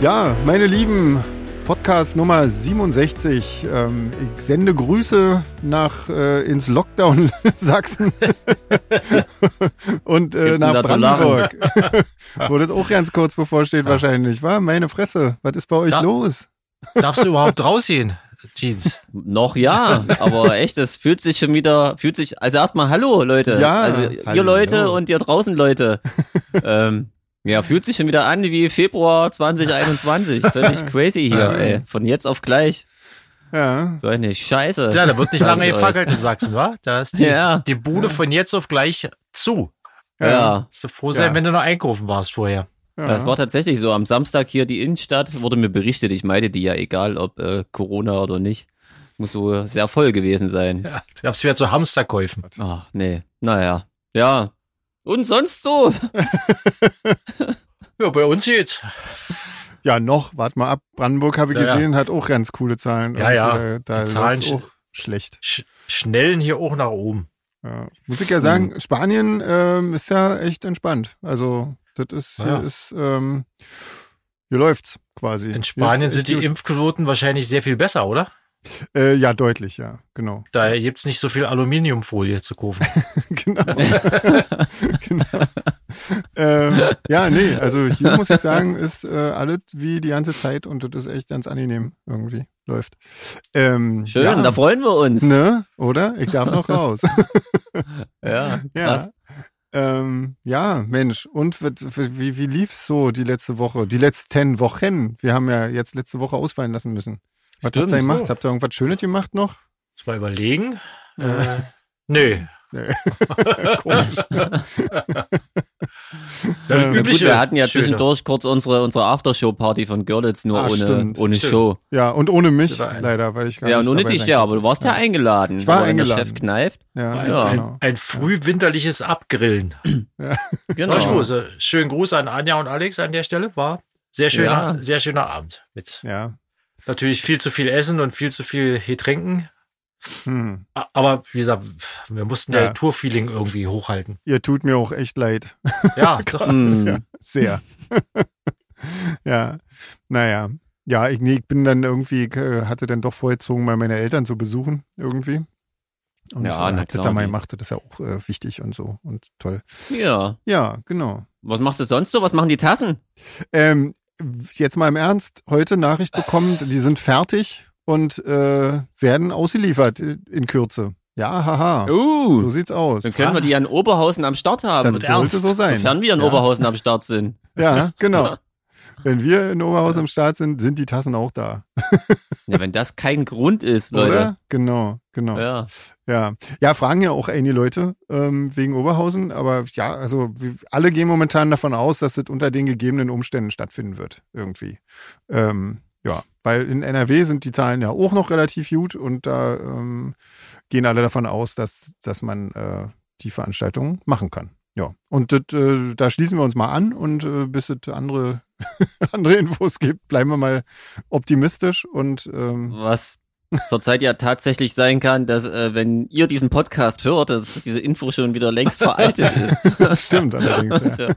Ja, meine Lieben, Podcast Nummer 67. Ähm, ich sende Grüße nach äh, ins Lockdown Sachsen und äh, nach Brandenburg. Wo das auch ganz kurz bevorsteht ja. wahrscheinlich. War meine Fresse. Was ist bei euch da, los? Darfst du überhaupt rausgehen? Jeans. Noch ja, aber echt, es fühlt sich schon wieder, fühlt sich, also erstmal Hallo Leute. Ja. Also hallo. ihr Leute und ihr draußen Leute. ähm, ja, fühlt sich schon wieder an wie Februar 2021. Völlig crazy hier, ey. Von jetzt auf gleich. Ja. So eine Scheiße. Ja, da wird nicht lange gefackelt in Sachsen, wa? Da ist die, ja. die Bude ja. von jetzt auf gleich zu. Ja. ja. Musst du froh sein, ja. wenn du noch einkaufen warst vorher. Ja. Das war tatsächlich so. Am Samstag hier die Innenstadt wurde mir berichtet. Ich meide die ja, egal ob äh, Corona oder nicht. Muss so sehr voll gewesen sein. Ja, du darfst wieder zu Hamsterkäufen. Ach, nee. Naja. Ja, und sonst so? ja, bei uns geht's. Ja, noch, warte mal ab. Brandenburg habe ich ja, gesehen, ja. hat auch ganz coole Zahlen. Ja, ja. Da, da Zahlen auch schlecht. Sch schnellen hier auch nach oben. Ja. Muss ich ja sagen, mhm. Spanien ähm, ist ja echt entspannt. Also, das ist, ja. hier ist, ähm, hier läuft's quasi. In Spanien sind die. Impfquoten wahrscheinlich sehr viel besser, oder? Äh, ja, deutlich, ja, genau. Da gibt es nicht so viel Aluminiumfolie zu kaufen. genau. genau. ähm, ja, nee, also hier muss ich sagen, ist äh, alles wie die ganze Zeit und das ist echt ganz angenehm irgendwie. Läuft. Ähm, Schön, ja, da freuen wir uns. Ne, oder? Ich darf noch raus. ja, krass. Ja. Ähm, ja, Mensch, und wie, wie lief's so die letzte Woche, die letzten Wochen? Wir haben ja jetzt letzte Woche ausfallen lassen müssen. Was Stimmt, habt ihr gemacht? So. Habt ihr irgendwas Schönes gemacht noch? Mal überlegen. Äh, nö. Nee. Komisch. ja, gut, wir hatten ja Schöne. zwischendurch kurz unsere, unsere Aftershow-Party von Görlitz, nur ah, ohne, stimmt, ohne stimmt. Show. Ja, und ohne mich, leider, weil ich gar ja, nicht und ohne dich, ja, aber du warst ja, ja eingeladen. Ich war eingeladen. Der Chef kneift. Ja, ein, ja. Ein, ein frühwinterliches Abgrillen. ja. Genau. Schönen Gruß an Anja und Alex an der Stelle. War sehr schöner, sehr schöner Abend mit. Ja. Natürlich viel zu viel essen und viel zu viel hier trinken. Hm. Aber wie gesagt, wir mussten ja, ja Tour-Feeling irgendwie hochhalten. Ihr tut mir auch echt leid. Ja, Krass, ja sehr. ja, naja. Ja, ich, nee, ich bin dann irgendwie, äh, hatte dann doch vorgezogen, mal meine Eltern zu besuchen, irgendwie. Und ja, äh, hab das da mal gemacht, das ist ja auch äh, wichtig und so und toll. Ja. Ja, genau. Was machst du sonst so? Was machen die Tassen? Ähm, jetzt mal im Ernst, heute Nachricht bekommen, die sind fertig und äh, werden ausgeliefert in Kürze. Ja, haha. Uh, so sieht's aus. Dann können wir die an Oberhausen am Start haben. Das sollte so sein. Sofern wir an ja. Oberhausen am Start sind. Ja, genau. Wenn wir in Oberhausen am Start sind, sind die Tassen auch da. ja, wenn das kein Grund ist, Leute. Oder? Genau, genau. Ja. Ja, ja fragen ja auch einige Leute ähm, wegen Oberhausen, aber ja, also alle gehen momentan davon aus, dass das unter den gegebenen Umständen stattfinden wird, irgendwie. Ähm, ja, weil in NRW sind die Zahlen ja auch noch relativ gut und da ähm, gehen alle davon aus, dass, dass man äh, die Veranstaltung machen kann. Ja, und das, äh, da schließen wir uns mal an und äh, bis es andere, andere Infos gibt, bleiben wir mal optimistisch und ähm, was zurzeit ja tatsächlich sein kann, dass äh, wenn ihr diesen Podcast hört, dass diese Info schon wieder längst veraltet ist. das stimmt allerdings. was, wir,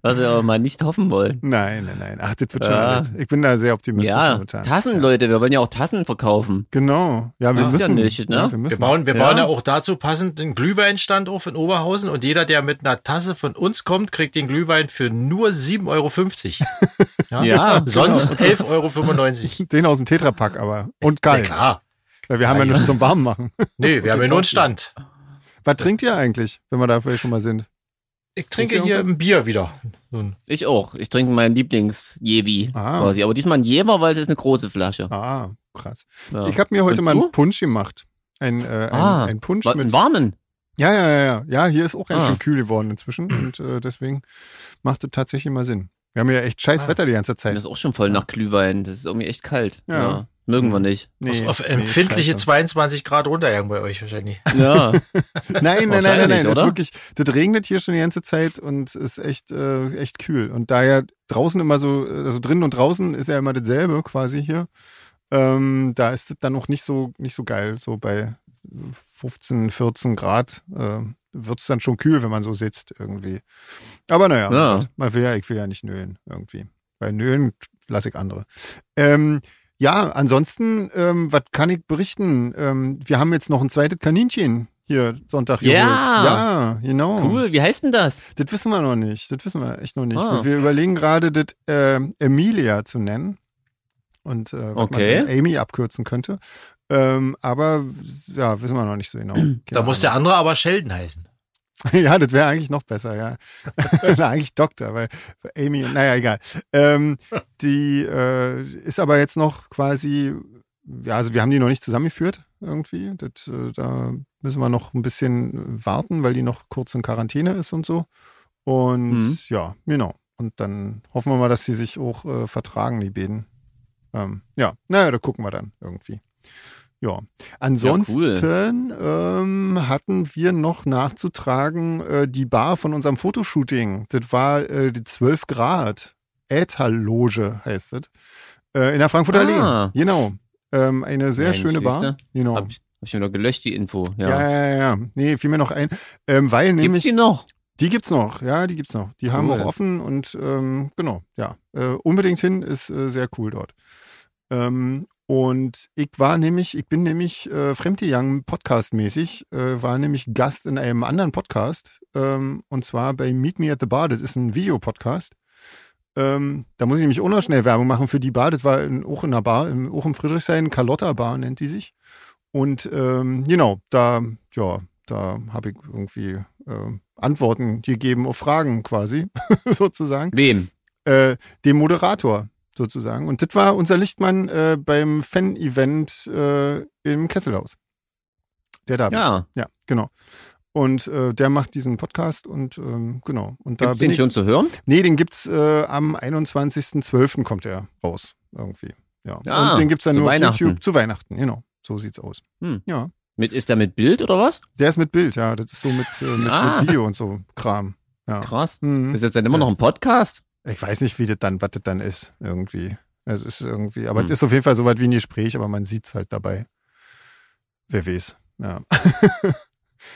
was wir aber mal nicht hoffen wollen. Nein, nein, nein. Ach, das wird schon ja. Ich bin da sehr optimistisch. Ja, momentan. Tassen, ja. Leute. Wir wollen ja auch Tassen verkaufen. Genau. Ja, wir das müssen. Ja nicht, ne? ja, wir, müssen. wir bauen, wir bauen ja auch dazu passend den Glühweinstand auf in Oberhausen und jeder, der mit einer Tasse von uns kommt, kriegt den Glühwein für nur 7,50 Euro. ja, ja sonst genau. 11,95 Euro. Den aus dem Tetrapack aber. Und kalt. Ja, klar. Weil wir haben ja, ja nichts zum Warmmachen. Nee, wir haben ja nur einen Stand. Was trinkt ihr eigentlich, wenn wir da vielleicht schon mal sind? Ich trinke hier ein Bier wieder. Ich auch. Ich trinke meinen Lieblings-Jevi ah. quasi. Aber diesmal ein Jever, weil es ist eine große Flasche. Ah, krass. Ja. Ich habe mir heute Und mal einen Punsch gemacht. Ein, äh, ein, ah, ein Punsch mit. Einen warmen? Ja, ja, ja, ja. Ja, hier ist auch ganz ah. schön kühl geworden inzwischen. Und äh, deswegen macht es tatsächlich mal Sinn. Wir haben ja echt scheiß ah. Wetter die ganze Zeit. Das ist auch schon voll nach Glühwein. Das ist irgendwie echt kalt. Ja. ja. Mögen wir nicht. Nee, auf empfindliche nee, 22 Grad runterjagen bei euch wahrscheinlich. Ja. nein, nein, nein, nein, nein. Das, ist wirklich, das regnet hier schon die ganze Zeit und ist echt, äh, echt kühl. Und da ja draußen immer so, also drinnen und draußen ist ja immer dasselbe quasi hier. Ähm, da ist es dann auch nicht so, nicht so geil. So bei 15, 14 Grad äh, wird es dann schon kühl, wenn man so sitzt irgendwie. Aber naja, ja. man will ja, ich will ja nicht nölen irgendwie. Weil Nölen lasse ich andere. Ähm, ja, ansonsten, ähm, was kann ich berichten? Ähm, wir haben jetzt noch ein zweites Kaninchen hier Sonntag Ja. geholt. Ja, genau. Cool, wie heißt denn das? Das wissen wir noch nicht. Das wissen wir echt noch nicht. Ah. Wir überlegen gerade, das äh, Emilia zu nennen. Und äh, Okay. man Amy abkürzen könnte. Ähm, aber ja, wissen wir noch nicht so genau. Keine Da muss der andere aber Sheldon heißen. ja, das wäre eigentlich noch besser, ja. Na, eigentlich Doktor, weil Amy, naja, egal. Ähm, die äh, ist aber jetzt noch quasi, ja, also wir haben die noch nicht zusammengeführt irgendwie. Das, äh, da müssen wir noch ein bisschen warten, weil die noch kurz in Quarantäne ist und so. Und Mhm. ja, genau. Und dann hoffen wir mal, dass sie sich auch äh, vertragen, die beiden. Ähm, ja, naja, da gucken wir dann irgendwie. Ja. Ansonsten ähm, hatten wir noch nachzutragen äh, die Bar von unserem Fotoshooting. Das war äh, die 12 Grad. Ätherloge heißt das. Äh, in der Frankfurter Ah. Allee. Genau. Ähm, eine sehr Mensch, schöne Bar. Genau. Hab ich, hab ich mir noch gelöscht, die Info. Ja, Ja. ja, ja. ja. Nee, fiel mir noch ein. Ähm, weil Gibt's nämlich. die noch? Die gibt's noch, ja, die gibt's noch. Die haben Cool. auch offen und ähm, genau, ja. Äh, unbedingt hin, ist äh, sehr cool dort. Ähm, und ich war nämlich, ich bin nämlich äh, Fremdgegangen Podcast-mäßig, äh, war nämlich Gast in einem anderen Podcast ähm, und zwar bei Meet Me at the Bar. Das ist ein Videopodcast. Ähm, da muss ich nämlich auch noch schnell Werbung machen für die Bar. Das war in, auch in einer Bar, im, auch im Friedrichshain, Carlotta Bar nennt die sich. Und ähm, genau, da, ja, da habe ich irgendwie äh, Antworten gegeben auf Fragen quasi, sozusagen. Wem? Äh, dem Moderator sozusagen. Und das war unser Lichtmann äh, beim Fan-Event äh, im Kesselhaus. Der da. Ja. Ja, genau. Und äh, der macht diesen Podcast und ähm, genau. Und da Gibt's bin den ich, schon zu hören? Nee, den gibt's äh, am 21.12. kommt er raus irgendwie. Ja. Ah, und den gibt's dann zu nur auf. YouTube zu Weihnachten, genau. So sieht's aus. Hm. Ja. Mit, ist der mit Bild oder was? Der ist mit Bild, ja. Das ist so mit, äh, mit, Ah. mit Video und so Kram. Ja. Krass. Mhm. Ist das dann immer noch ein Podcast? Ich weiß nicht, wie das dann, was das dann ist, irgendwie. Es ist irgendwie, aber Hm. es ist auf jeden Fall so weit wie ein Gespräch, aber man sieht's halt dabei. Wer weiß. Ja.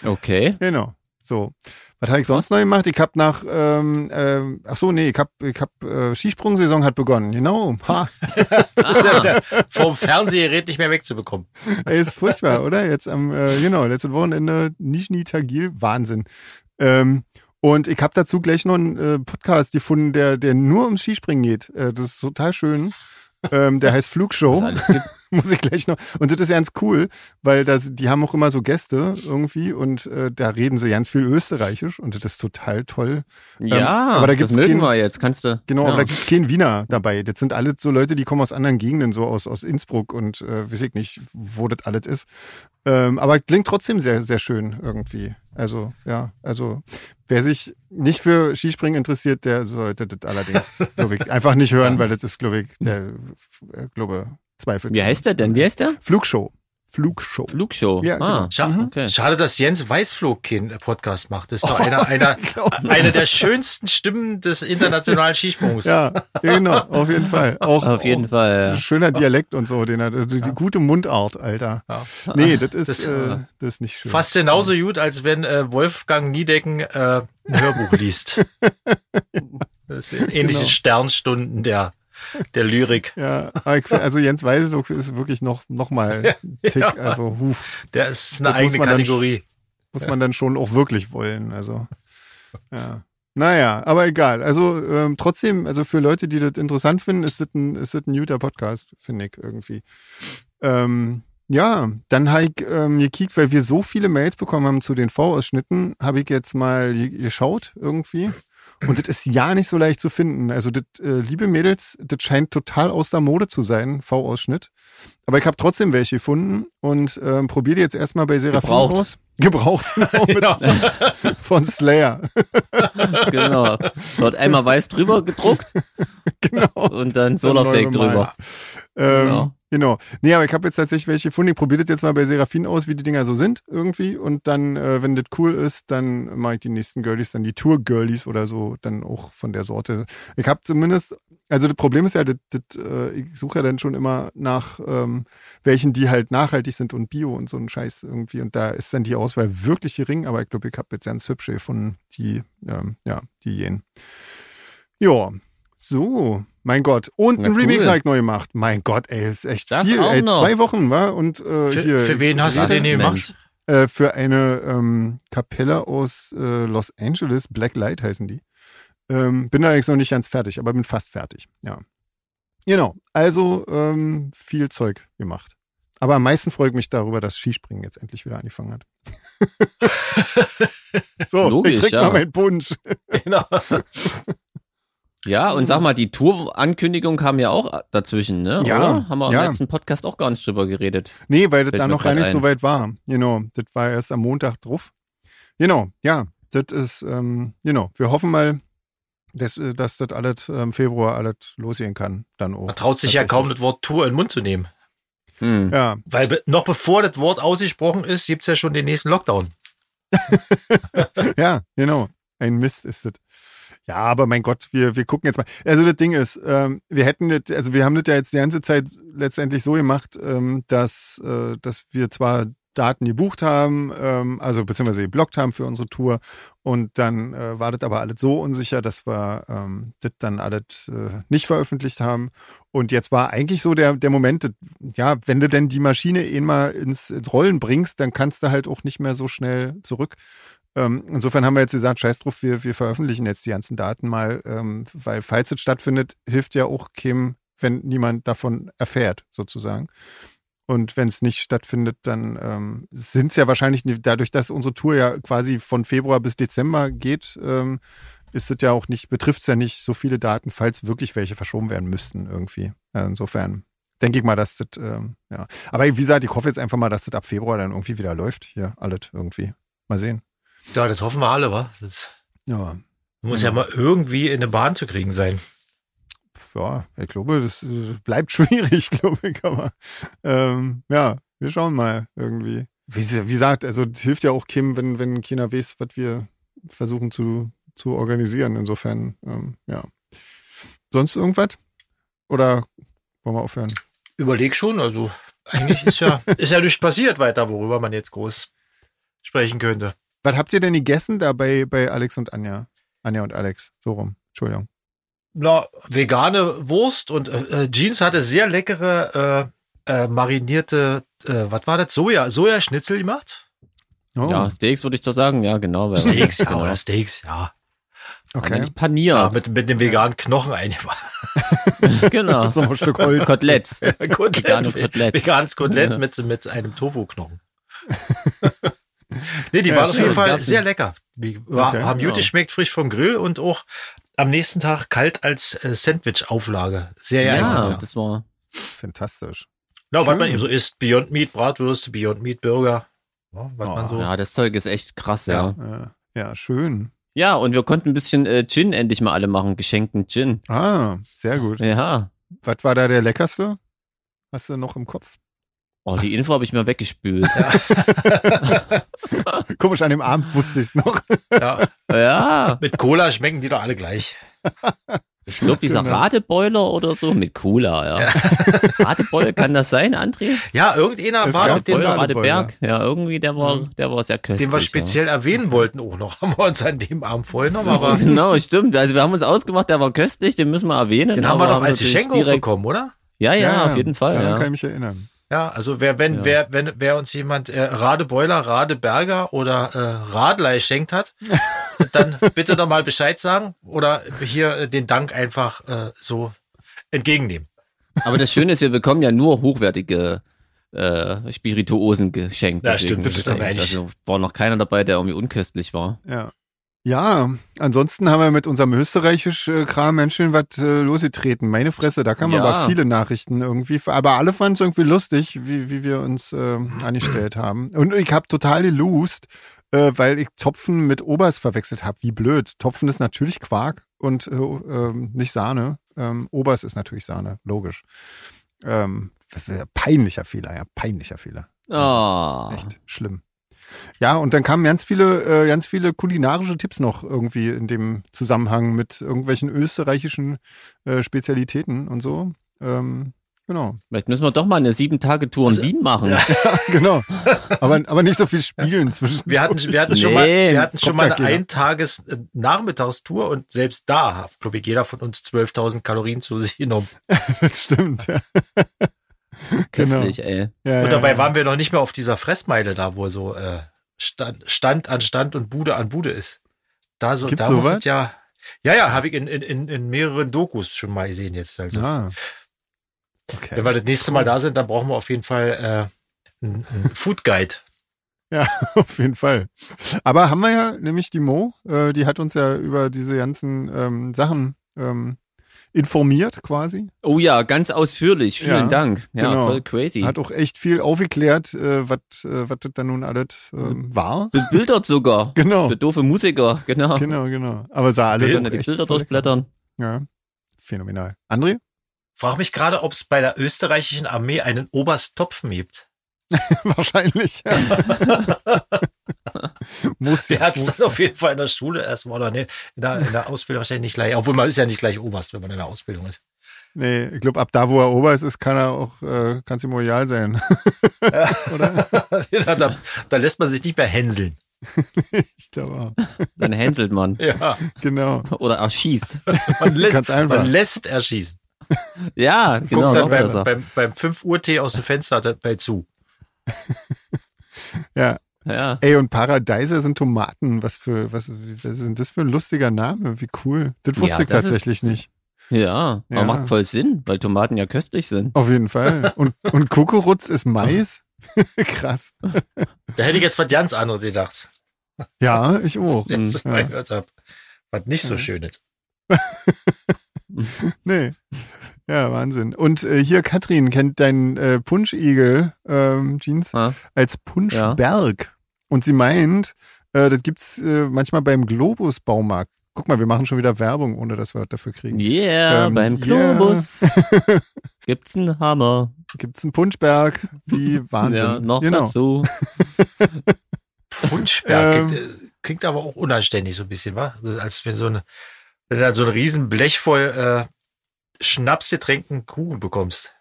Okay. Genau. So. Was habe ich sonst noch gemacht? Ich habe nach, ähm, ähm, ach so, nee, ich habe, ich hab, äh, Skisprungsaison hat begonnen. Genau. Ha. Das ist ja der, vom Fernsehgerät nicht mehr wegzubekommen. Ey, ist furchtbar, oder? Jetzt am, äh, genau, letztes Wochenende Nizhny Tagil. Wahnsinn. Ähm, und ich habe dazu gleich noch einen äh, Podcast gefunden, der, der nur ums Skispringen geht. Äh, das ist total schön. Ähm, der heißt Flugshow. Muss ich gleich noch. Und das ist ganz cool, weil das, die haben auch immer so Gäste irgendwie und äh, da reden sie ganz viel Österreichisch und das ist total toll. Ja, aber da das gibt's mögen keinen- wir jetzt. Kannst du. Genau, ja. aber da gibt's keinen Wiener dabei. Das sind alle so Leute, die kommen aus anderen Gegenden, so aus, aus Innsbruck und äh, weiß ich nicht, wo das alles ist. Ähm, aber klingt trotzdem sehr, sehr schön irgendwie. Also, ja, also wer sich nicht für Skispringen interessiert, der sollte das allerdings, glaube ich, einfach nicht hören, weil das ist, glaube ich, der, äh, glaube, Zweifel. Wie heißt der denn? Wie heißt der? Flugshow. Flugshow. Flugshow. Ja, ah, genau. Scha Mhm. okay. Schade, dass Jens Weißflog keinen Podcast macht. Das ist doch einer, einer, mir. eine der schönsten Stimmen des internationalen Skisprungs. Ja, genau, auf jeden Fall. Auch, Auf jeden auch Fall. Ja. Schöner Dialekt und so, den hat, also die, die gute Mundart, Alter. Ja. Nee, das ist, Das- äh, das ist nicht schön. Fast genauso gut, als wenn äh, Wolfgang Niedecken äh, ein Hörbuch liest. Das sind ähnliche Genau. Sternstunden der, der Lyrik. Ja, also Jens Weißelog ist wirklich noch, noch mal Tick, Ja. also huf, Der ist Das eine muss eigene dann Kategorie. muss man dann schon auch wirklich wollen, also, ja. Naja, aber egal. Also ähm, trotzdem, also für Leute, die das interessant finden, ist das ein, ist das ein guter Podcast, finde ich irgendwie. Ähm, ja, dann habe ich ähm, gekickt, weil wir so viele Mails bekommen haben zu den V-Ausschnitten, habe ich jetzt mal ge- geschaut irgendwie. Und das ist ja nicht so leicht zu finden. Also, das, äh, liebe Mädels, das scheint total aus der Mode zu sein, V-Ausschnitt. Aber ich habe trotzdem welche gefunden und ähm, probiere die jetzt erstmal bei Seraphim aus. Gebraucht, genau, mit, Ja. von Slayer. Genau. Dort einmal weiß drüber gedruckt genau. und dann Solarfake drüber. Ähm, Genau. genau. Nee, aber ich habe jetzt tatsächlich welche gefunden. Ich probiere das jetzt mal bei Seraphin aus, wie die Dinger so sind irgendwie. Und dann, äh, wenn das cool ist, dann mache ich die nächsten Girlies, dann die Tour-Girlies oder so, dann auch von der Sorte. Ich habe zumindest, also das Problem ist ja, das, das, äh, ich suche ja dann schon immer nach ähm, welchen, die halt nachhaltig sind und Bio und so ein Scheiß irgendwie. Und da ist dann die Auswahl wirklich gering, aber ich glaube, ich habe jetzt ganz hübsche gefunden, die, ähm, ja, die jenen. Ja, So, mein Gott. Und Na, ein Remix cool. habe ich neu gemacht. Mein Gott, ey, ist echt Das viel. Ey, zwei Wochen, war Und äh, Für, hier. für wen hast du den gemacht? Äh, für eine ähm, Kapelle aus äh, Los Angeles, Black Light heißen die. Ähm, bin allerdings noch nicht ganz fertig, aber bin fast fertig. Ja. Genau. Also ähm, viel Zeug gemacht. Aber am meisten freue ich mich darüber, dass Skispringen jetzt endlich wieder angefangen hat. so, Logisch, ich trinke ja. mal meinen Punsch. Genau. Ja, und sag mal, die Tour-Ankündigung kam ja auch dazwischen, ne? Ja, Oder? Haben wir ja. im letzten Podcast auch gar nicht drüber geredet. Nee, weil das da noch gar nicht so ein. weit war. Genau, das war erst am Montag drauf. Genau, ja, das ist, ähm, genau, wir hoffen mal, dass, äh, dass das alles im Februar alles losgehen kann. Dann auch. Man traut sich ja kaum das Wort Tour in den Mund zu nehmen. Hm. Ja, Weil be noch bevor das Wort ausgesprochen ist, gibt's ja schon den nächsten Lockdown. ja, genau. Ein Mist ist das. Ja, aber mein Gott, wir, wir gucken jetzt mal. Also das Ding ist, ähm, wir hätten das, also wir haben das ja jetzt die ganze Zeit letztendlich so gemacht, ähm, dass, äh, dass wir zwar Daten gebucht haben, ähm, also beziehungsweise geblockt haben für unsere Tour und dann äh, war das aber alles so unsicher, dass wir ähm, das dann alles äh, nicht veröffentlicht haben. Und jetzt war eigentlich so der, der Moment, das, ja, wenn du denn die Maschine eh mal ins, ins Rollen bringst, dann kannst du halt auch nicht mehr so schnell zurück. Ähm, insofern haben wir jetzt gesagt, scheiß drauf, wir, wir veröffentlichen jetzt die ganzen Daten mal, ähm, weil falls es stattfindet, hilft ja auch keinem, wenn niemand davon erfährt, sozusagen. Und wenn es nicht stattfindet, dann ähm, sind es ja wahrscheinlich, dadurch, dass unsere Tour ja quasi von Februar bis Dezember geht, ähm, ist es ja auch nicht, betrifft es ja nicht so viele Daten, falls wirklich welche verschoben werden müssten irgendwie. Äh, insofern denke ich mal, dass das, ähm, ja. Aber wie gesagt, ich hoffe jetzt einfach mal, dass das ab Februar dann irgendwie wieder läuft. Hier, alles irgendwie. Mal sehen. Ja, das hoffen wir alle, wa? Das Ja, muss Ja. ja mal irgendwie in eine Bahn zu kriegen sein. Ja, ich glaube, das äh, bleibt schwierig, glaube ich, aber ähm, ja, wir schauen mal irgendwie. Wie, wie gesagt, also hilft ja auch Kim, wenn, wenn China weiß, was wir versuchen zu, zu organisieren. Insofern, ähm, ja. Sonst irgendwas? Oder wollen wir aufhören? Überleg schon, also eigentlich ist ja, ist ja nichts passiert weiter, worüber man jetzt groß sprechen könnte. Was habt ihr denn gegessen da bei, bei Alex und Anja? Anja und Alex, so rum. Entschuldigung. Na, vegane Wurst und äh, äh, Jeans hatte sehr leckere äh, äh, marinierte, äh, was war das? Soja, Sojaschnitzel gemacht? Oh, Ja, Steaks würde ich doch sagen, ja, genau. weil- Steaks, ja, genau. oder Steaks, ja. Okay. nicht Panier. ja mit, mit dem veganen Knochen eingebracht. genau. So ein Stück Holz. Koteletts. Kotelett, Vegane Koteletts. Veganes Kotelett Ja. mit, mit einem Tofu-Knochen. nee, die Ja, waren auf jeden Fall sehr lecker. Die war, Okay, haben gut ja. geschmeckt, frisch vom Grill und auch am nächsten Tag kalt als äh, Sandwich-Auflage. Sehr Ja, ja. das war. Fantastisch. Ja, was man eben so isst, Beyond Meat, Bratwürste, Beyond Meat Burger. Ja, was Oh, man so. Ja, das Zeug ist echt krass, ja. Ja, ja schön. Ja, und wir konnten ein bisschen äh, Gin endlich mal alle machen, geschenkten Gin. Ah, sehr gut. Ja. Was war da der leckerste? Hast du noch im Kopf? Oh, die Info habe ich mir weggespült. Komisch, an dem Abend wusste ich es noch. Ja, ja. mit Cola schmecken die doch alle gleich. Ich glaube, dieser Genau. Radeboiler oder so mit Cola, ja. Radeboiler, kann das sein, André? Ja, irgendeiner war Boiler, Radeboiler. Radeberg. Ja, irgendwie, der war, Mhm. der war sehr köstlich. den wir speziell erwähnen wollten auch noch. Haben wir uns an dem Abend vorgenommen, Ja. aber Genau, stimmt. Also wir haben uns ausgemacht, der war köstlich, den müssen wir erwähnen. den haben wir doch als Geschenk direkt- bekommen, oder? Ja, ja, auf jeden Fall, Daran ja. kann ich mich erinnern. Ja, also wer, wenn, Ja. wer, wenn, wer uns jemand äh, Radeboiler, Radeberger oder äh, Radlei schenkt hat, dann bitte doch mal Bescheid sagen oder hier äh, den Dank einfach äh, so entgegennehmen. Aber das Schöne ist, wir bekommen ja nur hochwertige äh, Spirituosen geschenkt. Ja, stimmt, das stimmt eigentlich. Also war noch keiner dabei, der irgendwie unköstlich war. Ja. Ja, ansonsten haben wir mit unserem österreichisch äh, Kram-Menschen was äh, losgetreten. Meine Fresse, da kamen Ja. aber viele Nachrichten irgendwie. Aber alle fanden es irgendwie lustig, wie, wie wir uns äh, angestellt haben. Und ich habe total gelost, äh, weil ich Topfen mit Obers verwechselt habe. Wie blöd. Topfen ist natürlich Quark und äh, ähm, nicht Sahne. Ähm, Obers ist natürlich Sahne, logisch. Ähm, peinlicher Fehler, ja, peinlicher Fehler. Ah. Echt schlimm. Ja, und dann kamen ganz viele, äh, ganz viele kulinarische Tipps noch irgendwie in dem Zusammenhang mit irgendwelchen österreichischen äh, Spezialitäten und so. Ähm, Genau. Vielleicht müssen wir doch mal eine sieben Tage Tour in Also, Wien machen. ja. genau. Aber, aber nicht so viel spielen zwischen. Wir hatten, wir hatten schon mal, Nee, wir hatten schon mal eine Cocktailkiller. Eintages-Nachmittagstour und selbst da hat, glaube ich, jeder von uns 12.000 Kalorien zu sich genommen. Das stimmt, ja. Köstlich, ey. ja Und dabei ja, waren wir noch nicht mehr auf dieser Fressmeile da, wo so äh, Stand, Stand an Stand und Bude an Bude ist. Da so, Gibt's da muss sowas? es ja, ja, ja, habe ich in, in, in, in mehreren Dokus schon mal gesehen jetzt. Also, Ah. Okay. wenn wir das nächste Mal da sind, dann brauchen wir auf jeden Fall äh, einen, einen Food Guide. Ja, auf jeden Fall. Aber haben wir ja nämlich die Mo, äh, die hat uns ja über diese ganzen ähm, Sachen ähm, informiert quasi. Oh ja, ganz ausführlich. Vielen Ja, Dank. Ja, genau. voll crazy. Hat auch echt viel aufgeklärt, äh, was äh, was das dann nun alles ähm, war. Bebildert sogar. Genau, Für doofe Musiker, genau. genau, genau. Aber sah alle können die Bilder durchblättern. Ja, phänomenal. André? Frag mich gerade, ob es bei der österreichischen Armee einen Oberst Topfen gibt. Wahrscheinlich. Ja. Muss Der ja. hat es dann auf jeden Fall in der Schule erstmal oder nee, in der, in der Ausbildung wahrscheinlich nicht gleich. Obwohl man ist ja nicht gleich Oberst, wenn man in der Ausbildung ist. Nee, ich glaube, ab da, wo er Oberst ist, kann er auch, äh, kann es ihm royal sein. da, da, da lässt man sich nicht mehr hänseln. ich glaube auch. Dann hänselt man. Ja, Genau. Oder erschießt. man lässt, Ganz einfach. man lässt erschießen. Ja, genau. Guckt dann beim, besser. beim, beim 5 Uhr Tee aus dem Fenster dabei zu. Ja. Ja. Ey, und Paradiser sind Tomaten. Was für, was, was ist denn das für ein lustiger Name? Wie cool. Das wusste Ja, ich das ist- tatsächlich nicht. Ja, aber Ja. macht voll Sinn, weil Tomaten ja köstlich sind. Auf jeden Fall. Und, und Kukuruz ist Mais? Krass. Da hätte ich jetzt was ganz anderes gedacht. Ja, ich auch. Jetzt Ja. mal gehört hab. Was nicht so Ja. schön ist. Nee. Ja, Wahnsinn. Und äh, hier, Katrin kennt deinen äh, Punschigel, ähm, Jeans, Ja. als Punschberg. Und sie meint, äh, das gibt's äh, manchmal beim Globus-Baumarkt. Guck mal, wir machen schon wieder Werbung, ohne dass wir was dafür kriegen. Yeah, Ähm, beim yeah. Globus gibt's einen Hammer. Gibt's einen Punschberg? Wie Wahnsinn. Ja, noch genau. dazu. Punschberg Ähm. klingt, äh, klingt aber auch unanständig so ein bisschen, wa? Also Als wenn so eine, dann so ein riesen Blech voll äh, Schnapsgetränkten Kuchen bekommst.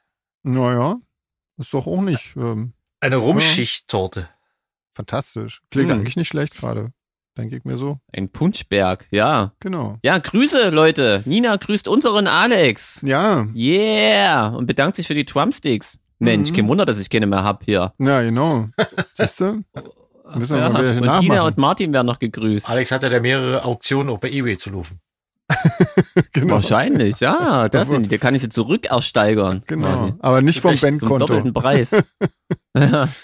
Naja, ist doch auch nicht ähm, Eine Rumschichttorte. fantastisch. Klingt Hm. eigentlich nicht schlecht gerade. Denke ich mir so. Ein Punschberg, ja. Genau. Ja, Grüße, Leute. Nina grüßt unseren Alex. Ja, Yeah. Und bedankt sich für die Trumpsticks. Mensch, Mhm. kein Wunder, dass ich keine mehr hab hier. ja, genau. Siehst du? Müssen wir Ja, mal wieder und nachmachen. Tina und Martin werden noch gegrüßt. Alex hatte ja mehrere Auktionen auch bei eBay zu laufen. genau. Wahrscheinlich, ja. Das sind. Da kann ich sie zurückersteigern. Genau. quasi. Aber nicht vom Vielleicht Zum Bandkonto. doppelten Preis. ja.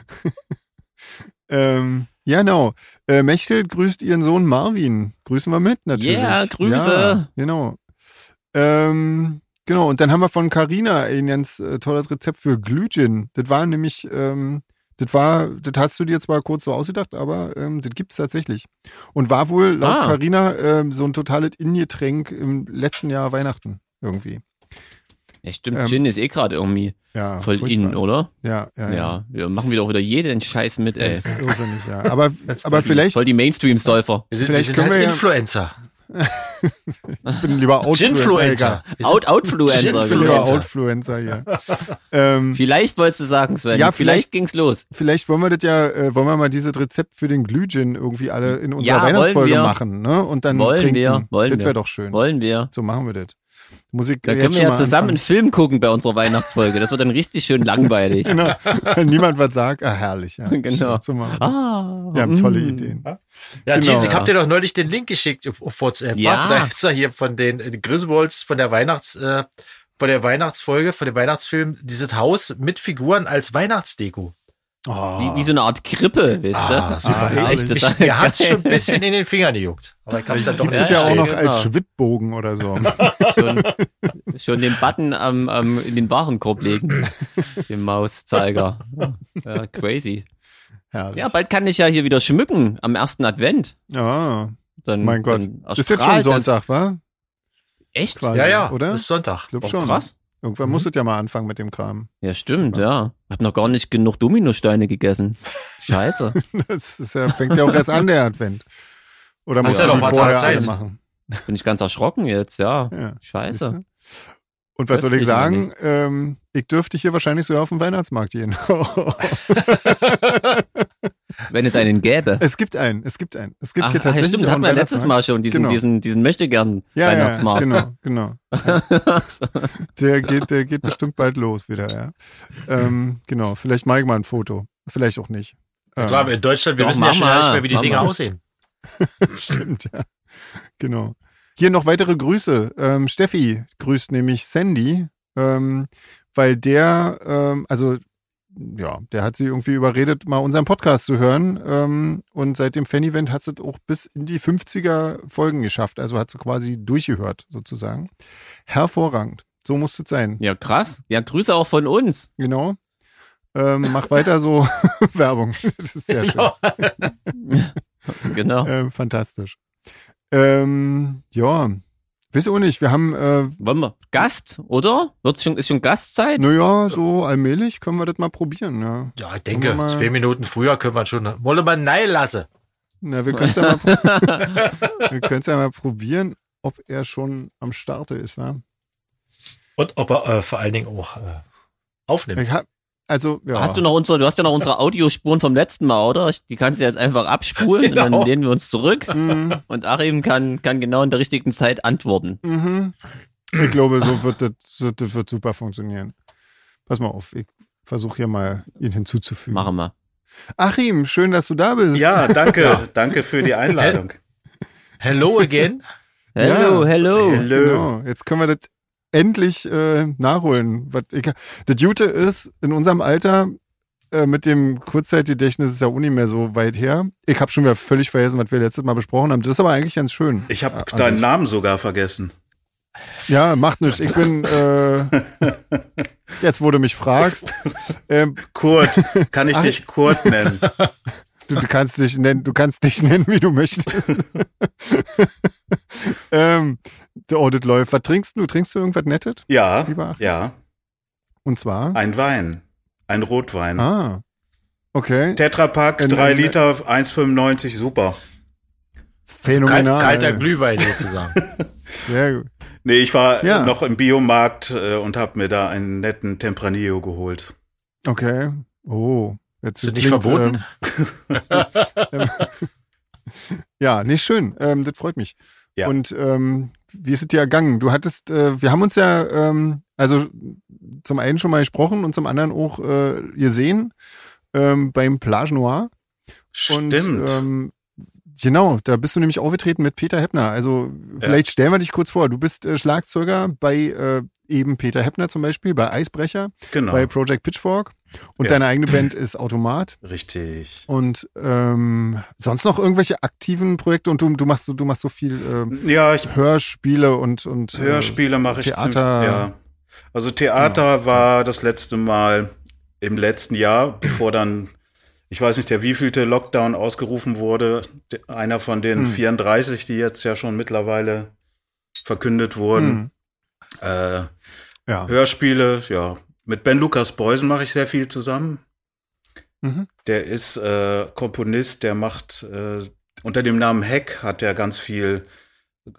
Ähm, ja, genau. Äh, Mechthild grüßt ihren Sohn Marvin. Grüßen wir mit, natürlich. Yeah, Grüße. Ja, genau. Ähm, genau, und dann haben wir von Carina ein ganz äh, tolles Rezept für Glühgin. Das war nämlich, ähm, das war, das hast du dir zwar kurz so ausgedacht, aber ähm, das gibt's tatsächlich. Und war wohl laut Ah. Carina ähm, so ein totales Ingetränk im letzten Jahr Weihnachten irgendwie. ja, stimmt. Ähm, Gin ist eh gerade irgendwie Ja, voll furchtbar. in, oder? Ja, ja, Ja, ja. wir machen wieder auch wieder jeden Scheiß mit, ey. Das ist irrsinnig, ja. Aber, aber vielleicht, Voll die Mainstream-Säufer. Wir sind, Vielleicht wir sind halt wir ja- Influencer. Ich bin lieber Outfluencer. Out Outfluencer. Ich bin Influencer. lieber. Outfluencer hier. ähm, Vielleicht wolltest du sagen, Sven. Ja, vielleicht, vielleicht- ging's los. vielleicht wollen wir das ja, äh, wollen wir mal dieses Rezept für den Glühgin irgendwie alle in unserer Ja, Weihnachtsfolge machen, ne? Und dann Wollen trinken. wir, wollen das wir. wäre doch schön. Wollen wir. So machen wir das. Musik. Da jetzt können wir ja zusammen einen anfangen. Film gucken bei unserer Weihnachtsfolge. Das wird dann richtig schön langweilig. Genau. Wenn niemand was sagt, ah, herrlich. Ja. Genau. Ah, Wir haben tolle mm. Ideen. Ja, Genau. Jeans, ich Ja. hab dir doch neulich den Link geschickt auf, WhatsApp. Ja. Da gibt's ja hier von den äh, Griswolds, von der Weihnachts, äh, von der Weihnachtsfolge, von dem Weihnachtsfilm, dieses Haus mit Figuren als Weihnachtsdeko. Oh. Wie, wie so eine Art Krippe, wisst ihr? Ah, super. das ist echt total Mir hat's geil. schon ein bisschen in den Fingern gejuckt. Aber ich hab's dann doch Gibt es ja auch noch als. Schwibbogen oder so. schon, schon den Button am, am, in den Warenkorb legen. Den Mauszeiger. Ja, crazy. Herrlich. Ja, bald kann ich ja hier wieder schmücken am ersten Advent. Ja, Dann, mein Gott. Dann Das ist jetzt schon erstrahlt das- Sonntag, wa? Echt? Quasi, Ja, ja, oder? bis Sonntag. Ich glaub Oh, schon. krass. Irgendwann muss es ja mal anfangen mit dem Kram. Ja, stimmt, ja. Hab noch gar nicht genug Dominosteine gegessen. Scheiße. Das ist ja, fängt ja auch erst an, der Advent. Oder musst ja paar vorher alle machen? Bin ich ganz erschrocken jetzt, ja. Ja. Scheiße. Siehste? Und was Das soll ich sagen? Ähm, ich dürfte hier wahrscheinlich sogar auf den Weihnachtsmarkt gehen. Wenn es einen gäbe. es gibt einen, es gibt einen. Es gibt Ach, hier ja, tatsächlich stimmt, das hatten wir letztes. Mal schon, diesen, Genau. diesen, diesen möchte gern Ja, ja, Weihnachtsmarkt. genau, genau. der, geht, der geht bestimmt bald los wieder, ja. Ähm, genau, vielleicht mache ich mal ein Foto. Vielleicht auch nicht. Ähm, Klar, in Deutschland, wir Doch, wissen ja mach schon gar nicht mehr, wie die mach Dinge aussehen. Stimmt, ja. Genau. Hier noch weitere Grüße. Ähm, Steffi grüßt nämlich Sandy, ähm, weil der, ähm, also ja, der hat sie irgendwie überredet, mal unseren Podcast zu hören. Ähm, und seit dem Fan-Event hat sie es auch bis in die 50er Folgen geschafft. Also hat sie quasi durchgehört, sozusagen. Hervorragend. So muss es sein. Ja, krass. Ja, Grüße auch von uns. Genau. Ähm, mach weiter so Werbung. Das ist sehr schön. Genau. Ähm, fantastisch. Ja, wisst ihr auch nicht, wir haben, äh, Wollen wir? Gast, oder? Wird's schon, ist schon Gastzeit? naja, so allmählich können wir das mal probieren, ja. Ja, ich denke, Wollen wir mal- zwei Minuten früher können wir schon. Wolle man nein lassen. Na, wir können es ja, wir ja mal probieren, ob er schon am Starte ist, wa? Und ob er äh, vor allen Dingen auch äh, aufnimmt. Ich hab, also, ja. Hast du noch unsere, du hast ja noch unsere Audiospuren vom letzten Mal, oder? Die kannst du jetzt einfach abspulen und Genau. dann lehnen wir uns zurück Mhm, und Achim kann, kann genau in der richtigen Zeit antworten. mhm. Ich glaube, so wird das, so, das wird super funktionieren. Pass mal auf, ich versuche hier mal ihn hinzuzufügen. Machen wir. Achim, schön, dass du da bist. Ja, danke. Danke für die Einladung. Hello again. Hello, Ja. hello. Hello. Genau, jetzt können wir das endlich äh, nachholen. Was ich, das Gute ist, in unserem Alter äh, mit dem Kurzzeitgedächtnis ist ja auch nicht mehr so weit her. Ich habe schon wieder völlig vergessen, was wir letztes Mal besprochen haben. Das ist aber eigentlich ganz schön. Ich habe An deinen sich. Namen sogar vergessen. Ja, macht nichts. Ich bin, äh, jetzt wo du mich fragst, ähm, Kurt, kann ich Ach. dich Kurt nennen? du, du kannst dich nennen, du kannst dich nennen, wie du möchtest. ähm, der Audit läuft. Was trinkst du? Trinkst du irgendwas Nettes? Ja, Lieber Achim? ja. Und zwar? Ein Wein. Ein Rotwein. Ah. Okay. Tetrapack, Ein- 3 ein- Liter, 1,95, super. Phänomenal. Kal kalter Glühwein sozusagen. Sehr gut. Nee, ich war Ja. noch im Biomarkt äh, und habe mir da einen netten Tempranillo geholt. Okay. Oh. Jetzt Ist nicht klingt, verboten? Ähm, ja, nicht schön. Ähm, das freut mich. Ja. Und ähm, wie ist es dir ergangen? Du hattest, äh, wir haben uns ja ähm, also zum einen schon mal gesprochen und zum anderen auch äh, gesehen ähm, beim Plage Noir. Und, Stimmt. ähm, genau, da bist du nämlich aufgetreten mit Peter Heppner. Also vielleicht stellen wir dich kurz vor. Du bist äh, Schlagzeuger bei äh, eben Peter Heppner zum Beispiel, bei Eisbrecher, genau. bei Project Pitchfork. Und Ja. deine eigene Band ist Automat. Richtig. Und ähm, sonst noch irgendwelche aktiven Projekte und du, du machst so, du machst so viel ähm, Ja, ich Hörspiele und, und äh, Hörspiele mache ich Theater. ziemlich- Ja. Also Theater war das letzte Mal im letzten Jahr, bevor dann, ich weiß nicht, der wievielte Lockdown ausgerufen wurde. De- Einer von den Hm. 34, die jetzt ja schon mittlerweile verkündet wurden. Hm. Äh, ja. Hörspiele, ja. Mit Ben Lukas Beusen mache ich sehr viel zusammen. Mhm. Der ist äh, Komponist, der macht äh, unter dem Namen Heck hat er ganz viel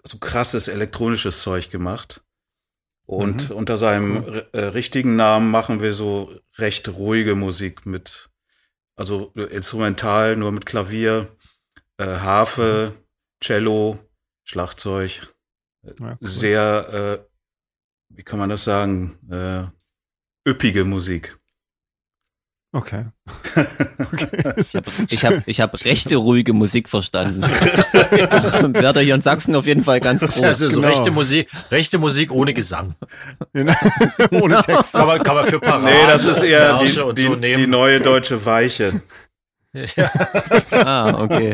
so krasses elektronisches Zeug gemacht. Und Mhm. unter seinem äh, richtigen Namen machen wir so recht ruhige Musik mit, also instrumental, nur mit Klavier, äh, Harfe, Cello, Schlagzeug. Ja, cool. Sehr, äh, wie kann man das sagen, äh, üppige Musik. Okay. Ich habe ich hab, ich hab rechte, ruhige Musik verstanden. Werder hier in Sachsen auf jeden Fall ganz groß. Also so genau. rechte Musik, rechte Musik ohne Gesang. Genau. Ohne Text. Kann man, kann man für Paraden, Nee, das ist eher die, die, so die neue deutsche Weiche. Ah, okay.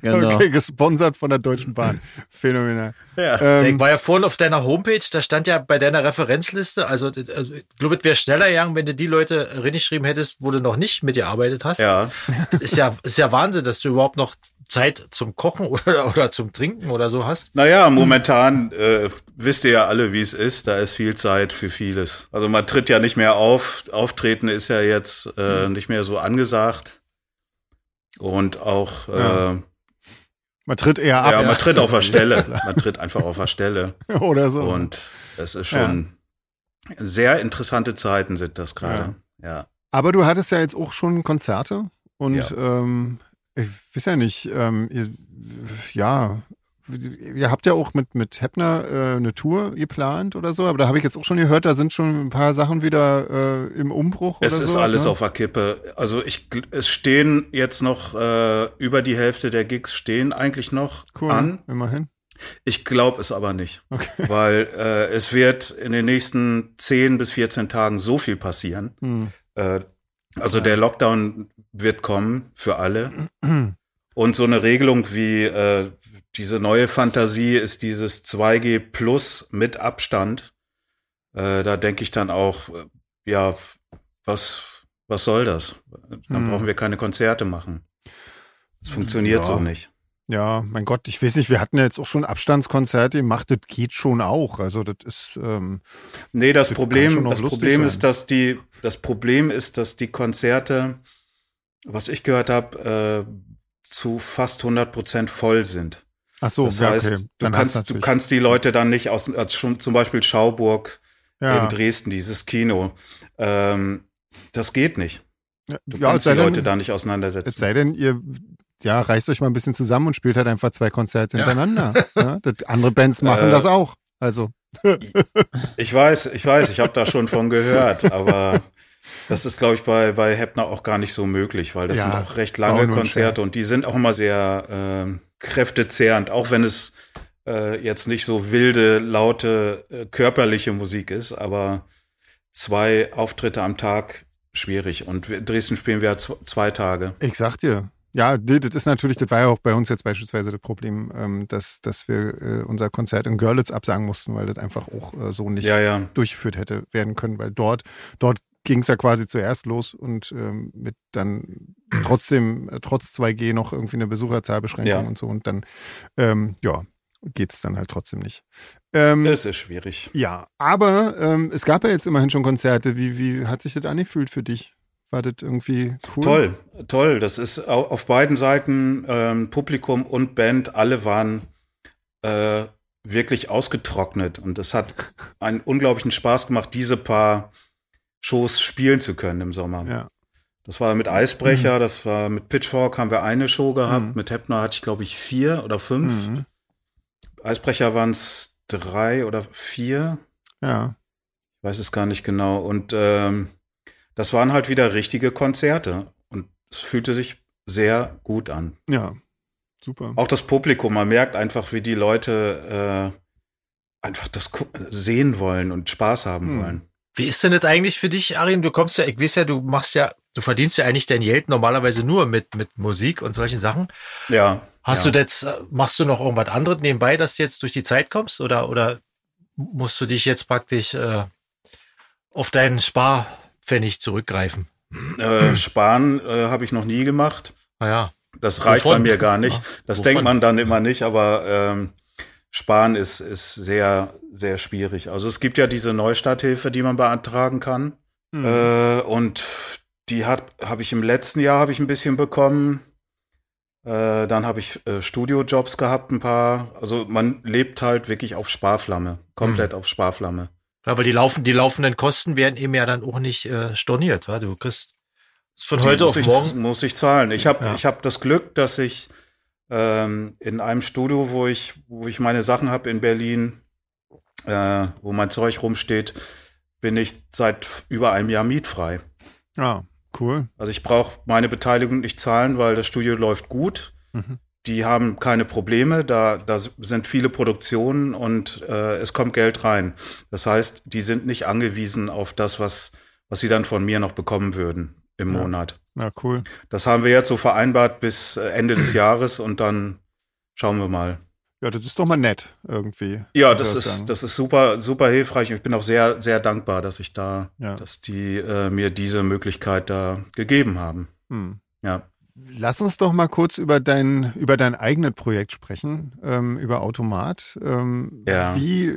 Genau. Okay, gesponsert von der Deutschen Bahn. Phänomenal. Ja. Ähm, Ich war ja vorhin auf deiner Homepage, da stand ja bei deiner Referenzliste, also, also ich glaube, es wäre schneller gegangen, wenn du die Leute reingeschrieben hättest, wo du noch nicht mitgearbeitet hast. Ja, Ist ja, ist ja Wahnsinn, dass du überhaupt noch Zeit zum Kochen oder, oder zum Trinken oder so hast. naja, momentan äh, wisst ihr ja alle, wie es ist. Da ist viel Zeit für vieles. Also man tritt ja nicht mehr auf. Auftreten ist ja jetzt äh, nicht mehr so angesagt. Und auch, Ja. äh, man tritt eher ab ja, man tritt auf der Stelle. Man tritt einfach auf der Stelle. oder so. Und es ist schon, sehr interessante Zeiten sind das gerade. Ja. Aber du hattest ja jetzt auch schon Konzerte und Ja. ähm, ich weiß ja nicht, ähm, ihr, ja, ihr habt ja auch mit, mit Heppner äh, eine Tour geplant oder so, aber da habe ich jetzt auch schon gehört, da sind schon ein paar Sachen wieder äh, im Umbruch Es ist so. alles ne? auf der Kippe. Also ich, es stehen jetzt noch äh, über die Hälfte der Gigs stehen eigentlich noch cool, an. immerhin. Ich glaube es aber nicht, Okay. weil äh, es wird in den nächsten 10 bis 14 Tagen so viel passieren. Hm. Äh, also der Lockdown wird kommen für alle. Und so eine Regelung wie äh, diese neue Fantasie ist dieses 2G plus mit Abstand. Äh, da denke ich dann auch, äh, ja, was, was soll das? Dann Hm. brauchen wir keine Konzerte machen. Das funktioniert Ja. so nicht. Ja, mein Gott, ich weiß nicht, wir hatten ja jetzt auch schon Abstandskonzerte gemacht, das geht schon auch. Also das ist, ähm, Nee, das Das Problem, das Problem sein. ist, dass die, das Problem ist, dass die Konzerte, was ich gehört habe, äh, zu fast 100 Prozent voll sind. Ach so, Das ja, heißt, okay. du kannst, du kannst die Leute dann nicht aus, als schon zum Beispiel Schauburg ja, in Dresden, dieses Kino, ähm, das geht nicht. Du ja, es kannst die Leute denn, da nicht Es auseinandersetzen. sei denn, ihr ja, reißt euch mal ein bisschen zusammen und spielt halt einfach zwei Konzerte hintereinander. Ja, das, andere Bands machen Äh, das auch. Also, Ich weiß, ich weiß, ich habe da schon von gehört, aber das ist, glaube ich, bei, bei Heppner auch gar nicht so möglich, weil das Ja, sind auch recht lange Konzerte und die sind auch immer sehr ähm, kräftezehrend, auch wenn es äh, jetzt nicht so wilde, laute, äh, körperliche Musik ist, aber zwei Auftritte am Tag schwierig. Und Dresden spielen wir ja zw- zwei Tage. ich sag dir, ja, das ist natürlich, das war ja auch bei uns jetzt beispielsweise das Problem, ähm, dass, dass wir äh, unser Konzert in Görlitz absagen mussten, weil das einfach auch äh, so nicht Ja, ja. durchgeführt hätte werden können, weil dort, dort ging es ja quasi zuerst los und ähm, mit dann trotzdem, äh, trotz 2G noch irgendwie eine Besucherzahlbeschränkung Ja. und so und dann, ähm, ja, geht's dann halt trotzdem nicht. Ähm, Es ist schwierig. ja, aber ähm, es gab ja jetzt immerhin schon Konzerte. Wie, wie hat sich das angefühlt für dich? War das irgendwie cool? Toll, toll. Das ist au- auf beiden Seiten ähm, Publikum und Band, alle waren äh, wirklich ausgetrocknet und es hat einen unglaublichen Spaß gemacht, diese paar Shows spielen zu können im Sommer. Ja. Das war mit Eisbrecher, das war mit Pitchfork haben wir eine Show gehabt, Mhm. mit Heppner hatte ich glaube ich vier oder fünf. Mhm. Eisbrecher waren es drei oder vier, Ja. ich weiß es gar nicht genau. Und ähm, das waren halt wieder richtige Konzerte und es fühlte sich sehr gut an. Ja. Super. Auch das Publikum, man merkt einfach, wie die Leute äh, einfach das sehen wollen und Spaß haben Hm. wollen. Wie ist denn das eigentlich für dich, Arin? Du kommst ja, ich weiß ja, du machst ja, du verdienst ja eigentlich dein Geld normalerweise nur mit, mit Musik und solchen Sachen. Ja. Hast ja. du jetzt, machst du noch irgendwas anderes nebenbei, dass du jetzt durch die Zeit kommst? Oder, oder musst du dich jetzt praktisch äh, auf deinen Sparpfennig zurückgreifen? Äh, Sparen äh, habe ich noch nie gemacht. Naja, Das reicht Wovon? bei mir gar nicht. Das Wovon? denkt man dann immer nicht, aber ähm, Sparen ist, ist sehr, sehr schwierig. Also es gibt ja diese Neustarthilfe, die man beantragen kann. Mhm. Äh, und die habe ich im letzten Jahr habe ich ein bisschen bekommen. Äh, dann habe ich äh, Studiojobs gehabt, ein paar. Also man lebt halt wirklich auf Sparflamme, komplett auf Sparflamme. Ja, weil die, laufen, die laufenden Kosten werden eben ja dann auch nicht äh, storniert. Wa? Du kriegst von Die heute auf ich, morgen. muss ich zahlen. Ich habe Ja. ich hab das Glück, dass ich ähm, in einem Studio, wo ich, wo ich meine Sachen habe in Berlin, äh, wo mein Zeug rumsteht, bin ich seit über einem Jahr mietfrei. Ja, cool. Also ich brauche meine Beteiligung nicht zahlen, weil das Studio läuft gut. Mhm. Die haben keine Probleme, da, da sind viele Produktionen und äh, es kommt Geld rein. Das heißt, die sind nicht angewiesen auf das, was, was sie dann von mir noch bekommen würden im Ja. Monat. Ja, cool. Das haben wir jetzt so vereinbart bis äh, Ende des Jahres und dann schauen wir mal. Ja, das ist doch mal nett irgendwie. Ja, das ist, sagen. das ist super, super hilfreich und ich bin auch sehr, sehr dankbar, dass ich da, Ja. dass die äh, mir diese Möglichkeit da gegeben haben. Hm. Ja. Lass uns doch mal kurz über dein, über dein eigenes Projekt sprechen, ähm, über Automat. Ähm, Ja. Wie,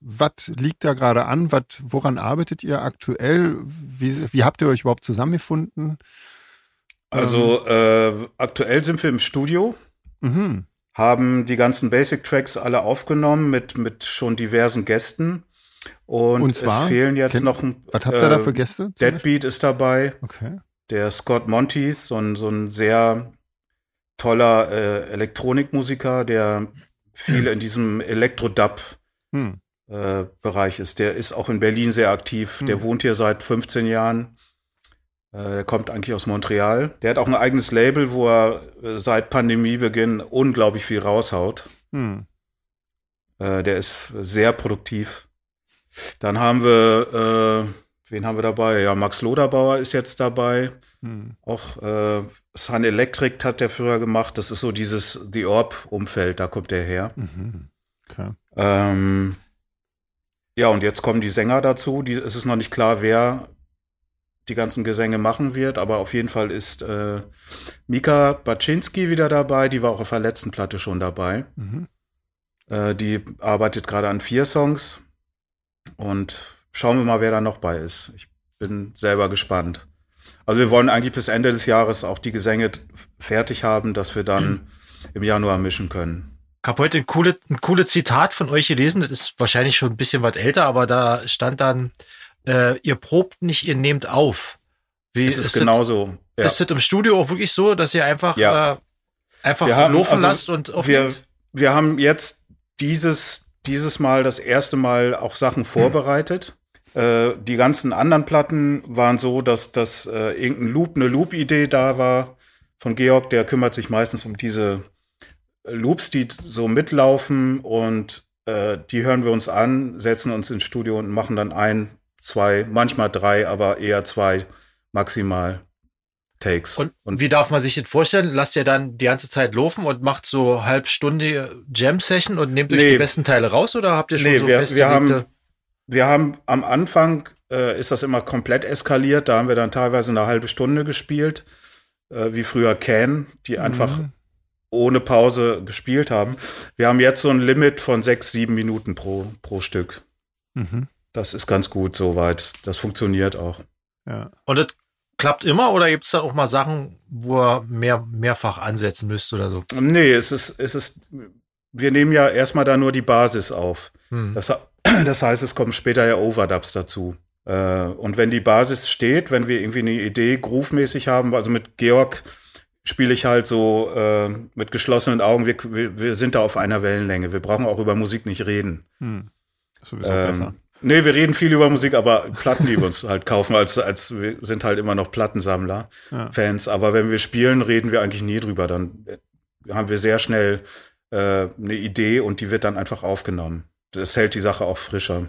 was liegt da gerade an? Wat, woran arbeitet ihr aktuell? Wie, wie habt ihr euch überhaupt zusammengefunden? Also äh, aktuell sind wir im Studio, Mhm. haben die ganzen Basic Tracks alle aufgenommen mit, mit schon diversen Gästen. Und, Und zwar? es fehlen jetzt Kennt- noch ein. Was habt ihr da äh, für Gäste? zum Beispiel? Deadbeat ist dabei. Okay. Der Scott Monteith, so ein, so ein sehr toller äh, Elektronikmusiker, der viel in diesem Elektro-Dub Hm. äh, ist. Der ist auch in Berlin sehr aktiv. Der Hm. wohnt hier seit 15 Jahren. Äh, der kommt eigentlich aus Montreal. Der hat auch ein eigenes Label, wo er äh, seit Pandemiebeginn unglaublich viel raushaut. Hm. Äh, der ist sehr produktiv. Dann haben wir, äh, wen haben wir dabei? Ja, Max Loderbauer ist jetzt dabei. Hm. Auch äh, Sun Electric hat der früher gemacht. Das ist so dieses The Orb-Umfeld, da kommt der her. Mhm. Okay. Ähm, ja, und jetzt kommen die Sänger dazu. Die, es ist noch nicht klar, wer die ganzen Gesänge machen wird, aber auf jeden Fall ist äh, Mika Baczynski wieder dabei. Die war auch auf der letzten Platte schon dabei. Mhm. Äh, die arbeitet gerade an vier Songs. Und schauen wir mal, wer da noch bei ist. Ich bin selber gespannt. Also wir wollen eigentlich bis Ende des Jahres auch die Gesänge fertig haben, dass wir dann im Januar mischen können. Ich habe heute ein cooles ein coole Zitat von euch gelesen. Das ist wahrscheinlich schon ein bisschen was älter, aber da stand dann, äh, ihr probt nicht, ihr nehmt auf. Wie Es ist das- genauso. Ja. Ist das im Studio auch wirklich so, dass ihr einfach, Ja. äh, einfach Wir haben- laufen also lasst und wir, aufnehmt? wir haben jetzt dieses, dieses Mal das erste Mal auch Sachen vorbereitet. Äh, die ganzen anderen Platten waren so, dass das äh, irgendein Loop, eine Loop-Idee da war von Georg, der kümmert sich meistens um diese Loops, die so mitlaufen und äh, die hören wir uns an, setzen uns ins Studio und machen dann ein, zwei, manchmal drei, aber eher zwei maximal Takes. Und, wie darf man sich das vorstellen? Lasst ihr dann die ganze Zeit laufen und macht so halbstunde Jam-Session und nehmt euch Nee. die besten Teile raus oder habt ihr schon Nee, so wir- wir haben- Wir haben am Anfang äh, ist das immer komplett eskaliert. Da haben wir dann teilweise eine halbe Stunde gespielt, äh, wie früher Can, die einfach Mhm. ohne Pause gespielt haben. Wir haben jetzt so ein Limit von sechs, sieben Minuten pro, pro Stück. Mhm. Das ist ganz gut soweit. Das funktioniert auch. Ja. Und das klappt immer oder gibt es da auch mal Sachen, wo ihr mehr, mehrfach ansetzen müsst oder so? Nee, es ist, es ist, wir nehmen ja erstmal da nur die Basis auf. Hm. Das, das heißt, es kommen später ja Overdubs dazu. Äh, und wenn die Basis steht, wenn wir irgendwie eine Idee groove-mäßig haben, also mit Georg spiele ich halt so äh, mit geschlossenen Augen, wir, wir, wir sind da auf einer Wellenlänge. Wir brauchen auch über Musik nicht reden. Hm. Sowieso besser. Nee, wir reden viel über Musik, aber Platten, die wir uns halt kaufen, als, als wir sind halt immer noch Plattensammler, Ja. Fans. Aber wenn wir spielen, reden wir eigentlich nie drüber. Dann äh, haben wir sehr schnell äh, eine Idee und die wird dann einfach aufgenommen. Das hält die Sache auch frischer.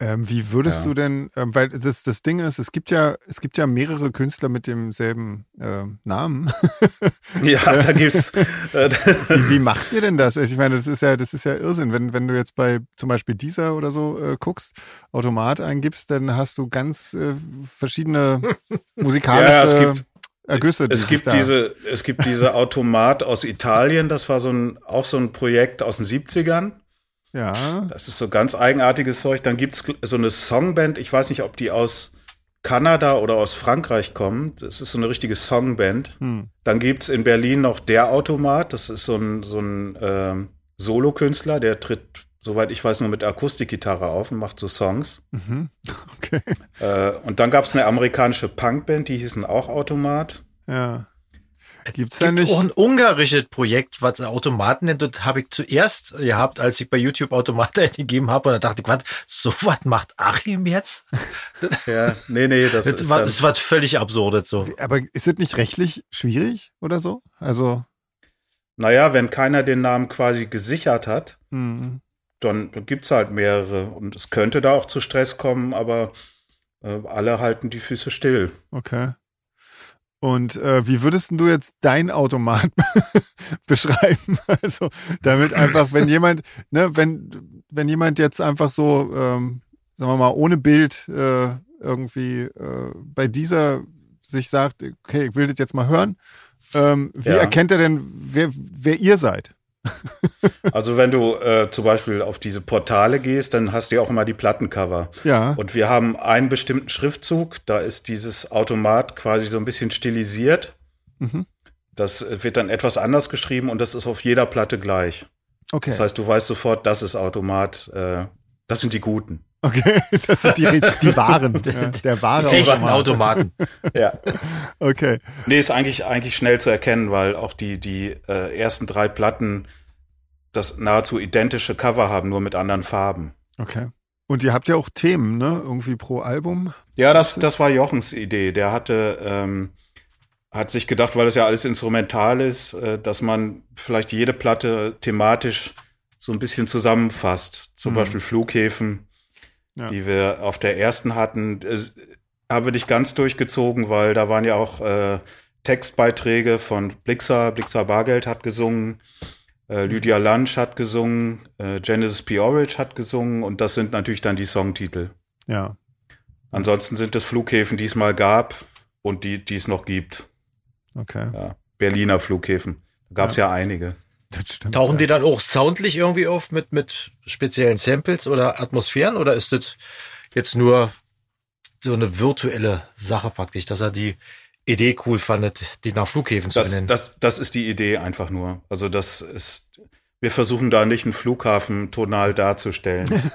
Ähm, wie würdest Ja. du denn, ähm, weil das, das Ding ist, es gibt ja, es gibt ja mehrere Künstler mit demselben ähm, Namen. Ja, da gibt's. Äh, wie, wie macht ihr denn das? Ich meine, das ist ja, das ist ja Irrsinn. Wenn, wenn du jetzt bei zum Beispiel dieser oder so äh, guckst, Automat eingibst, dann hast du ganz äh, verschiedene musikalische Ja, es gibt- Ergüsse. es gibt diese, es gibt diese Automat aus Italien. Das war so ein, auch so ein Projekt aus den 70ern. Ja. Das ist so ganz eigenartiges Zeug. Dann gibt's so eine Songband. Ich weiß nicht, ob die aus Kanada oder aus Frankreich kommen. Das ist so eine richtige Songband. Hm. Dann gibt's in Berlin noch der Automat. Das ist so ein, so ein ähm, Solokünstler, der tritt, soweit ich weiß, nur mit Akustikgitarre auf und macht so Songs. Mhm. Okay. Äh, und dann gab's eine amerikanische Punkband, die hießen auch Automat. Ja. Gibt's Es da gibt nicht? auch ein ungarisches Projekt, was Automaten nennt. Das habe ich zuerst gehabt, als ich bei YouTube Automaten eingegeben habe. Und da dachte ich, was, so was macht Achim jetzt? Ja, nee, nee, das Das ist war, dann, das war völlig absurd so. Aber ist es nicht rechtlich schwierig oder so? Also, naja, wenn keiner den Namen quasi gesichert hat, hm. dann gibt's halt mehrere. Und es könnte da auch zu Stress kommen, aber äh, alle halten die Füße still. Okay. Und äh, wie würdest du jetzt dein Automat beschreiben? Also damit einfach, wenn jemand, ne, wenn, wenn jemand jetzt einfach so, ähm, sagen wir mal, ohne Bild äh, irgendwie äh, bei dieser sich sagt, okay, ich will das jetzt mal hören, ähm, wie Ja. erkennt er denn, wer, wer ihr seid? Also wenn du äh, zum Beispiel auf diese Portale gehst, dann hast du ja auch immer die Plattencover. Ja. Und wir haben einen bestimmten Schriftzug, da ist dieses Automat quasi so ein bisschen stilisiert. Mhm. Das äh, wird dann etwas anders geschrieben und das ist auf jeder Platte gleich. Okay. Das heißt, du weißt sofort, das ist Automat. Äh, Das sind die guten. Okay, das sind die, die Wahren. Ja, der wahre Die echten Automat. Automaten. Ja. Okay. Nee, ist eigentlich, eigentlich schnell zu erkennen, weil auch die, die äh, ersten drei Platten das nahezu identische Cover haben, nur mit anderen Farben. Okay. Und ihr habt ja auch Themen, ne? Irgendwie pro Album. Ja, das, das war Jochens Idee. Der hatte, ähm, hat sich gedacht, weil das ja alles instrumental ist, äh, dass man vielleicht jede Platte thematisch so ein bisschen zusammenfasst. Zum Mhm. Beispiel Flughäfen, Ja. die wir auf der ersten hatten. Wir nicht ganz durchgezogen, weil da waren ja auch äh, Textbeiträge von Blixer. Blixer Bargeld hat gesungen. Äh, Lydia Lunch hat gesungen, äh, Genesis P. Orridge hat gesungen und das sind natürlich dann die Songtitel. Ja. Ansonsten sind es Flughäfen, die es mal gab und die, die es noch gibt. Okay. Ja. Berliner Flughäfen. Da gab es ja. einige. Das stimmt. Tauchen ja. die dann auch soundlich irgendwie auf mit, mit speziellen Samples oder Atmosphären oder ist das jetzt nur so eine virtuelle Sache praktisch, dass er die Idee cool fandet, die nach Flughäfen zu Das, benennen? das, das ist die Idee einfach nur. Also das ist, wir versuchen da nicht einen Flughafen tonal darzustellen.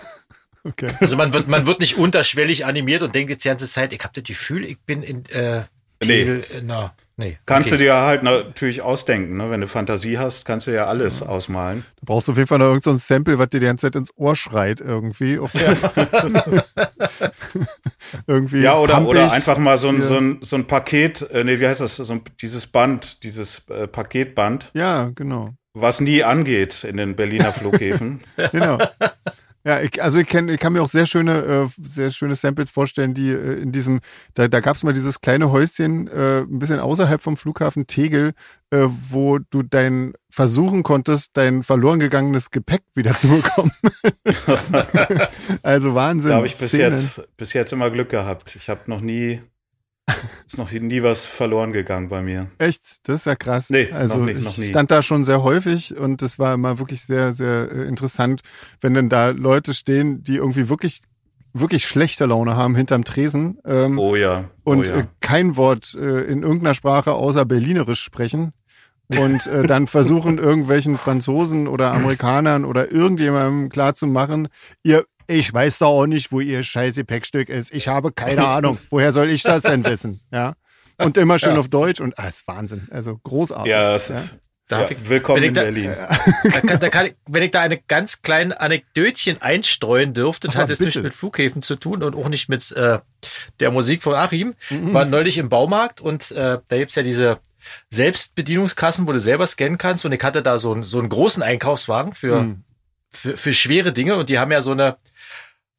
Okay. Also man wird, man wird nicht unterschwellig animiert und denkt jetzt die ganze Zeit, ich habe das Gefühl, ich bin in äh, Nee. Tegel, in einer, nee. Kannst okay. du dir halt natürlich ausdenken, ne? Wenn du Fantasie hast, kannst du ja alles ausmalen. Du brauchst auf jeden Fall noch irgendein so ein Sample, was dir die ganze Zeit ins Ohr schreit irgendwie. Auf irgendwie Ja, oder, oder einfach mal so ein, Ja. so ein, so ein Paket, äh, nee, wie heißt das, so ein, dieses Band, dieses äh, Paketband, Ja, genau. was nie angeht in den Berliner Flughäfen. Genau. Ja, ich, also ich, kenn, ich kann mir auch sehr schöne, äh, sehr schöne Samples vorstellen, die äh, in diesem, da, da gab es mal dieses kleine Häuschen äh, ein bisschen außerhalb vom Flughafen Tegel, äh, wo du dein versuchen konntest, dein verloren gegangenes Gepäck wieder zu bekommen. also Wahnsinn. Da habe ich bis Szenen. jetzt, bis jetzt immer Glück gehabt. Ich habe noch nie, ist noch nie was verloren gegangen bei mir. Echt, das ist ja krass. Nee, also noch nicht, ich noch nie. stand da schon sehr häufig und das war immer wirklich sehr, sehr äh, interessant, wenn dann da Leute stehen, die irgendwie wirklich, wirklich schlechte Laune haben hinterm Tresen ähm, Oh ja. und oh ja. äh, kein Wort äh, in irgendeiner Sprache außer Berlinerisch sprechen und äh, dann versuchen irgendwelchen Franzosen oder Amerikanern oder irgendjemandem klarzumachen, ihr ich weiß doch auch nicht, wo ihr scheiß Gepäckstück ist. Ich habe keine Ahnung. Woher soll ich das denn wissen? Ja. Und immer schön auf Deutsch und ah, ist Wahnsinn. Also großartig. ja, es ist, ja, ich- willkommen in da- Berlin. Da kann, da kann ich, wenn ich da eine ganz kleine Anekdötchen einstreuen dürfte, das hat jetzt bitte. nichts mit Flughäfen zu tun und auch nicht mit äh, der Musik von Achim. Mhm. War neulich im Baumarkt und äh, da gibt's ja diese Selbstbedienungskassen, wo du selber scannen kannst. Und ich hatte da so, einen so einen großen Einkaufswagen für, Mhm. für, für schwere Dinge und die haben ja so eine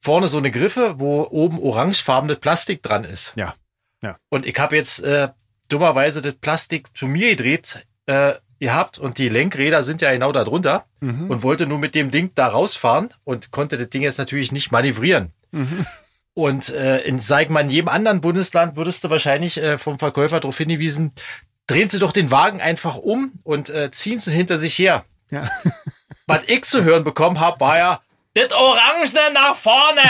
vorne so eine Griffe, wo oben orangefarbenes Plastik dran ist. Ja. Ja. Und ich habe jetzt äh, dummerweise das Plastik zu mir gedreht äh, gehabt und die Lenkräder sind ja genau da drunter Mhm. und wollte nur mit dem Ding da rausfahren und konnte das Ding jetzt natürlich nicht manövrieren. Mhm. Und äh, in, sag mal, in jedem anderen Bundesland würdest du wahrscheinlich äh, vom Verkäufer darauf hingewiesen, drehen Sie doch den Wagen einfach um und äh, ziehen Sie hinter sich her. Ja. Was ich zu hören bekommen habe, war ja, das Orange nach vorne.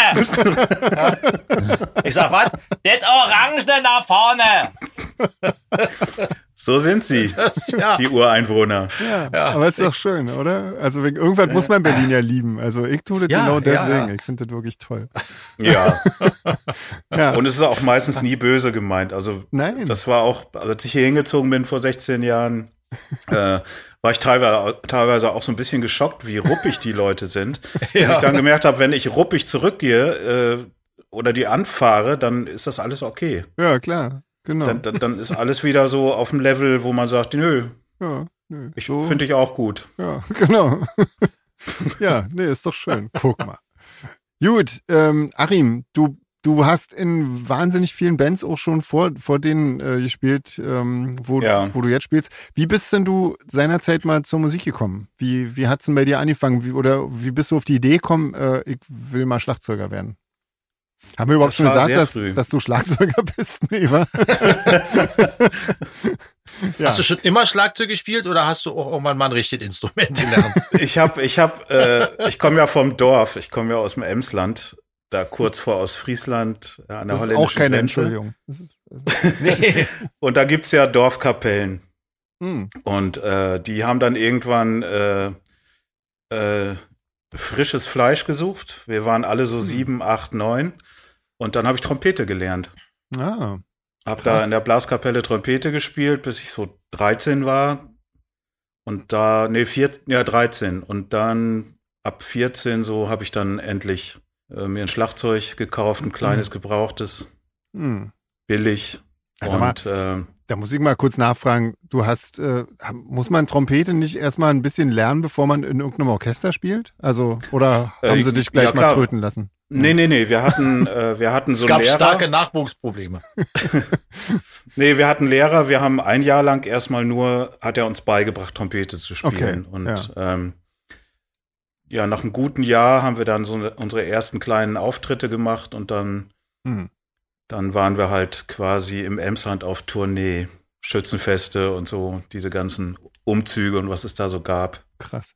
ja. Ich sag, was? Das Orange nach vorne. So sind sie, Das, ja. die Ureinwohner. Ja, Ja. aber ist doch schön, oder? Also wegen, irgendwann muss man Berlin ja lieben. Also ich tue das Ja, genau ja, deswegen. ja. Ich finde das wirklich toll. Ja. Ja. Und es ist auch meistens nie böse gemeint. Also Nein. das war auch, als ich hier hingezogen bin vor 16 Jahren, äh, war ich teilweise, teilweise auch so ein bisschen geschockt, wie ruppig die Leute sind. Ja. ich dann gemerkt habe, wenn ich ruppig zurückgehe äh, oder die anfahre, dann ist das alles okay. ja, klar. Genau. Dann, dann, dann ist alles wieder so auf dem Level, wo man sagt, nö, ja, nö, ich so, finde ich auch gut. Ja, genau. ja, nee, ist doch schön. Guck mal. Gut, ähm, Achim, du, du hast in wahnsinnig vielen Bands auch schon vor, vor denen äh, gespielt, ähm, wo, Ja. wo du jetzt spielst. Wie bist denn du seinerzeit mal zur Musik gekommen? Wie, wie hat's denn bei dir angefangen? Wie, oder wie bist du auf die Idee gekommen, äh, ich will mal Schlagzeuger werden? Haben wir überhaupt Das schon gesagt, dass, dass du Schlagzeuger bist? Nee, wa? ja. Hast du schon immer Schlagzeug gespielt oder hast du auch irgendwann mal ein richtiges Instrument gelernt? Ich habe, ich habe, äh, ich komme ja vom Dorf, ich komme ja aus dem Emsland, da kurz vor Ostfriesland äh, an der das ist holländischen auch keine Grenze. Entschuldigung. Das ist, also, nee. Und da gibt's ja Dorfkapellen. hm. Und äh, die haben dann irgendwann äh, äh, frisches Fleisch gesucht. Wir waren alle so sieben, acht, neun. Und dann habe ich Trompete gelernt. Ah, Hab Krass. da in der Blaskapelle Trompete gespielt, bis ich so 13 war. Und da, nee, vier, ja, 13. Und dann ab 14 so habe ich dann endlich äh, mir ein Schlagzeug gekauft, ein kleines, gebrauchtes, hm. billig. Also mal- und äh, Da muss ich mal kurz nachfragen. Du hast, äh, muss man Trompete nicht erstmal ein bisschen lernen, bevor man in irgendeinem Orchester spielt? Also, oder Äh, haben sie dich gleich ja, mal klar. tröten lassen? nee, nee, nee, wir hatten, äh, wir hatten so es gab Lehrer. starke Nachwuchsprobleme. Nee, wir hatten Lehrer, wir haben ein Jahr lang erstmal nur, hat er uns beigebracht, Trompete zu spielen. Okay, und ja. ähm, ja, nach einem guten Jahr haben wir dann so unsere ersten kleinen Auftritte gemacht und dann, Hm. dann waren wir halt quasi im Emsland auf Tournee, Schützenfeste und so, diese ganzen Umzüge und was es da so gab. Krass.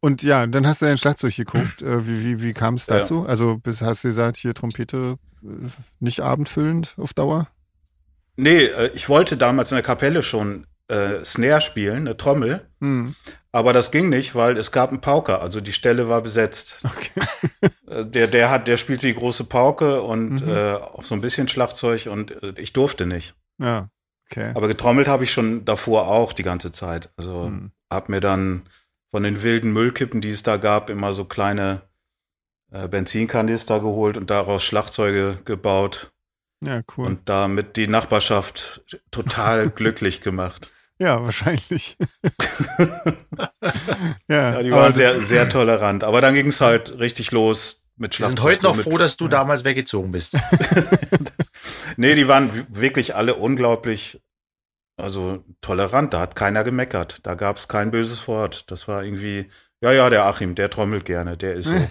Und ja, dann hast du dein Schlagzeug gekauft. Äh, wie wie, wie kam es Ja. dazu? Also bis, hast du gesagt, hier Trompete äh, nicht abendfüllend auf Dauer? Nee, äh, ich wollte damals in der Kapelle schon äh, Snare spielen, eine Trommel, Hm. Aber das ging nicht, weil es gab einen Pauker, also die Stelle war besetzt. Okay. Äh, Der, der hat, der spielte die große Pauke und Mhm. äh, auch so ein bisschen Schlagzeug und äh, ich durfte nicht. Ja, okay. Aber getrommelt habe ich schon davor auch die ganze Zeit. Also Hm. hab mir dann von den wilden Müllkippen, die es da gab, immer so kleine äh, Benzinkanister geholt und daraus Schlagzeuge gebaut Ja, cool. und damit die Nachbarschaft total glücklich gemacht. Ja, wahrscheinlich. ja, Ja, die waren das- sehr, sehr tolerant. Aber dann ging es halt richtig los mit Die Schlagzeug. sind heute noch mit froh, dass du damals weggezogen bist. Nee, die waren wirklich alle unglaublich, also tolerant. Da hat keiner gemeckert. Da gab es kein böses Wort. Das war irgendwie, ja, ja, der Achim, der trommelt gerne, der ist so.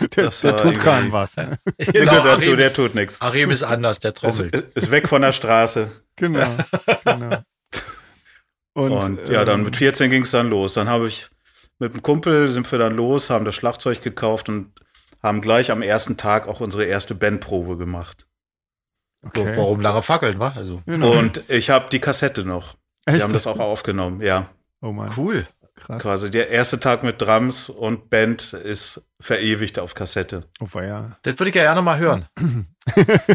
der, das der war tut keinem was. der, genau, der, Achim, der ist, tut nichts. Achim ist anders, der Ist, trommelt. ist weg von der Straße. Genau, genau. Und, Und, ja, dann ähm, mit 14 ging es dann los. Dann habe ich mit einem Kumpel sind wir dann los, haben das Schlagzeug gekauft und haben gleich am ersten Tag auch unsere erste Bandprobe gemacht. okay. Warum lange fackeln, wa? Also, Genau. Und ich habe die Kassette noch. Echt? Wir haben das auch aufgenommen, ja. Oh Mann, cool. Krass. Quasi der erste Tag mit Drums und Band ist verewigt auf Kassette. Oh, ja. Das würde ich ja gerne mal hören.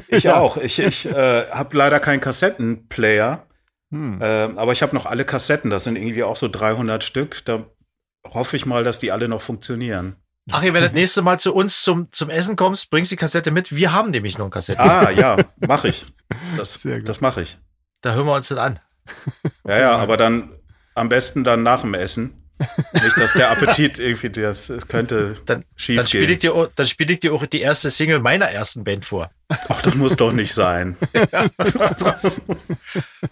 Ich auch. Ich, ich äh, habe leider keinen Kassettenplayer, Hm. äh, aber ich habe noch alle Kassetten. Das sind irgendwie auch so 300 Stück. Da hoffe ich mal, dass die alle noch funktionieren. Achim, wenn du das nächste Mal zu uns zum, zum Essen kommst, bringst die Kassette mit. Wir haben nämlich noch eine Kassette. Ah, ja, mache ich. Das, das mache ich. Da hören wir uns das an. Ja, ja, aber dann am besten dann nach dem Essen. Nicht, dass der Appetit irgendwie, das könnte Dann, schief dann spiele gehen. ich, dir auch- dann spiel ich dir auch die erste Single meiner ersten Band vor. Ach, das muss doch nicht sein.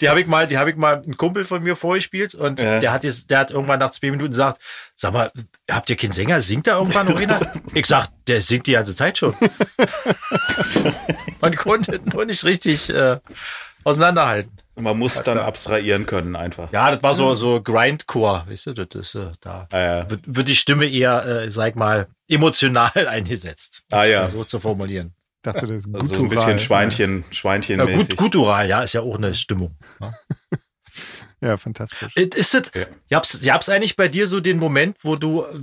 Die habe ich mal, die habe ich mal einen Kumpel von mir vorgespielt und Ja. der hat jetzt, der hat irgendwann nach zwei Minuten gesagt, sag mal, habt ihr keinen Sänger? Singt da irgendwann noch einer? Ich sag, der singt die ganze Zeit schon. Man konnte nur nicht richtig äh, auseinanderhalten. Man muss dann abstrahieren können einfach. Ja, das war so, so Grindcore, weißt du, das ist, äh, da Äh, wird, wird die Stimme eher, äh, sag mal, emotional eingesetzt. Ah, ja. So zu formulieren. dachte, das ist also ein bisschen Schweinchen, Ja, Schweinchenmäßig. gut, Gutural, ja, ist ja auch eine Stimmung. Ja. Ja, fantastisch. Äh, Ist das, Ja. gab's, gab's eigentlich bei dir so den Moment, wo du äh,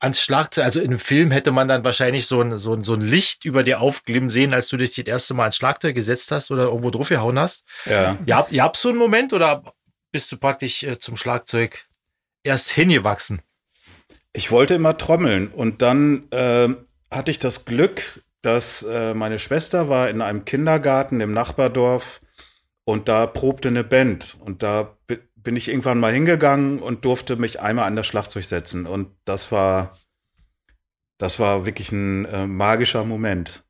ans Schlagzeug, also in einem Film hätte man dann wahrscheinlich so ein, so ein, so ein Licht über dir aufglimmen sehen, als du dich das erste Mal ans Schlagzeug gesetzt hast oder irgendwo drauf gehauen hast. Ja. Ja, ihr habt so einen Moment oder bist du praktisch äh, zum Schlagzeug erst hingewachsen? Ich wollte immer trommeln und dann ähm, hatte ich das Glück, dass äh, meine Schwester war in einem Kindergarten im Nachbardorf und da probte eine Band und da bin ich irgendwann mal hingegangen und durfte mich einmal an das Schlagzeug setzen und das war das war wirklich ein äh, magischer Moment,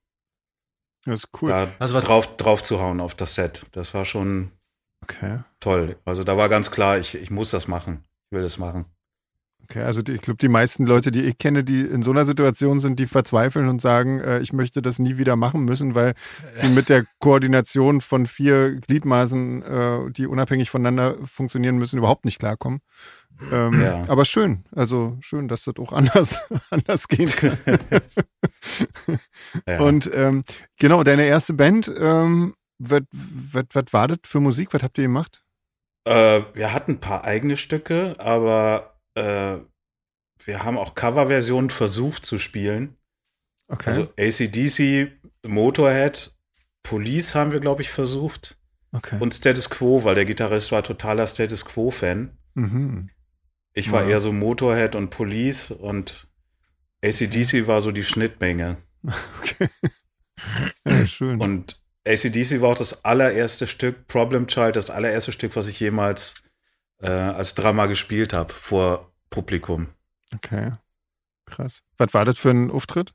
Das ist cool. da Also was- drauf drauf zu hauen auf das Set. Das war schon Okay. toll. Also da war ganz klar, ich, ich muss das machen. Ich will das machen. Okay, also die, ich glaube, die meisten Leute, die ich kenne, die in so einer Situation sind, die verzweifeln und sagen, äh, ich möchte das nie wieder machen müssen, weil sie mit der Koordination von vier Gliedmaßen, äh, die unabhängig voneinander funktionieren müssen, überhaupt nicht klarkommen. Ähm, Ja. Aber schön, also schön, dass das auch anders, anders gehen kann. Ja. Und ähm, genau, deine erste Band, ähm, was war das für Musik? Was habt ihr gemacht? Äh, wir hatten ein paar eigene Stücke, aber äh, wir haben auch Coverversionen versucht zu spielen. Okay. Also ACDC, Motorhead, Police haben wir, glaube ich, versucht. okay. Und Status Quo, weil der Gitarrist war totaler Status Quo-Fan. mhm. Ich war Ja. eher so Motorhead und Police und ACDC war so die Schnittmenge. Okay. Ja, schön. Und ACDC war auch das allererste Stück, Problem Child, das allererste Stück, was ich jemals äh, als Drama gespielt habe vor Publikum. okay. Krass. Was war das für ein Auftritt?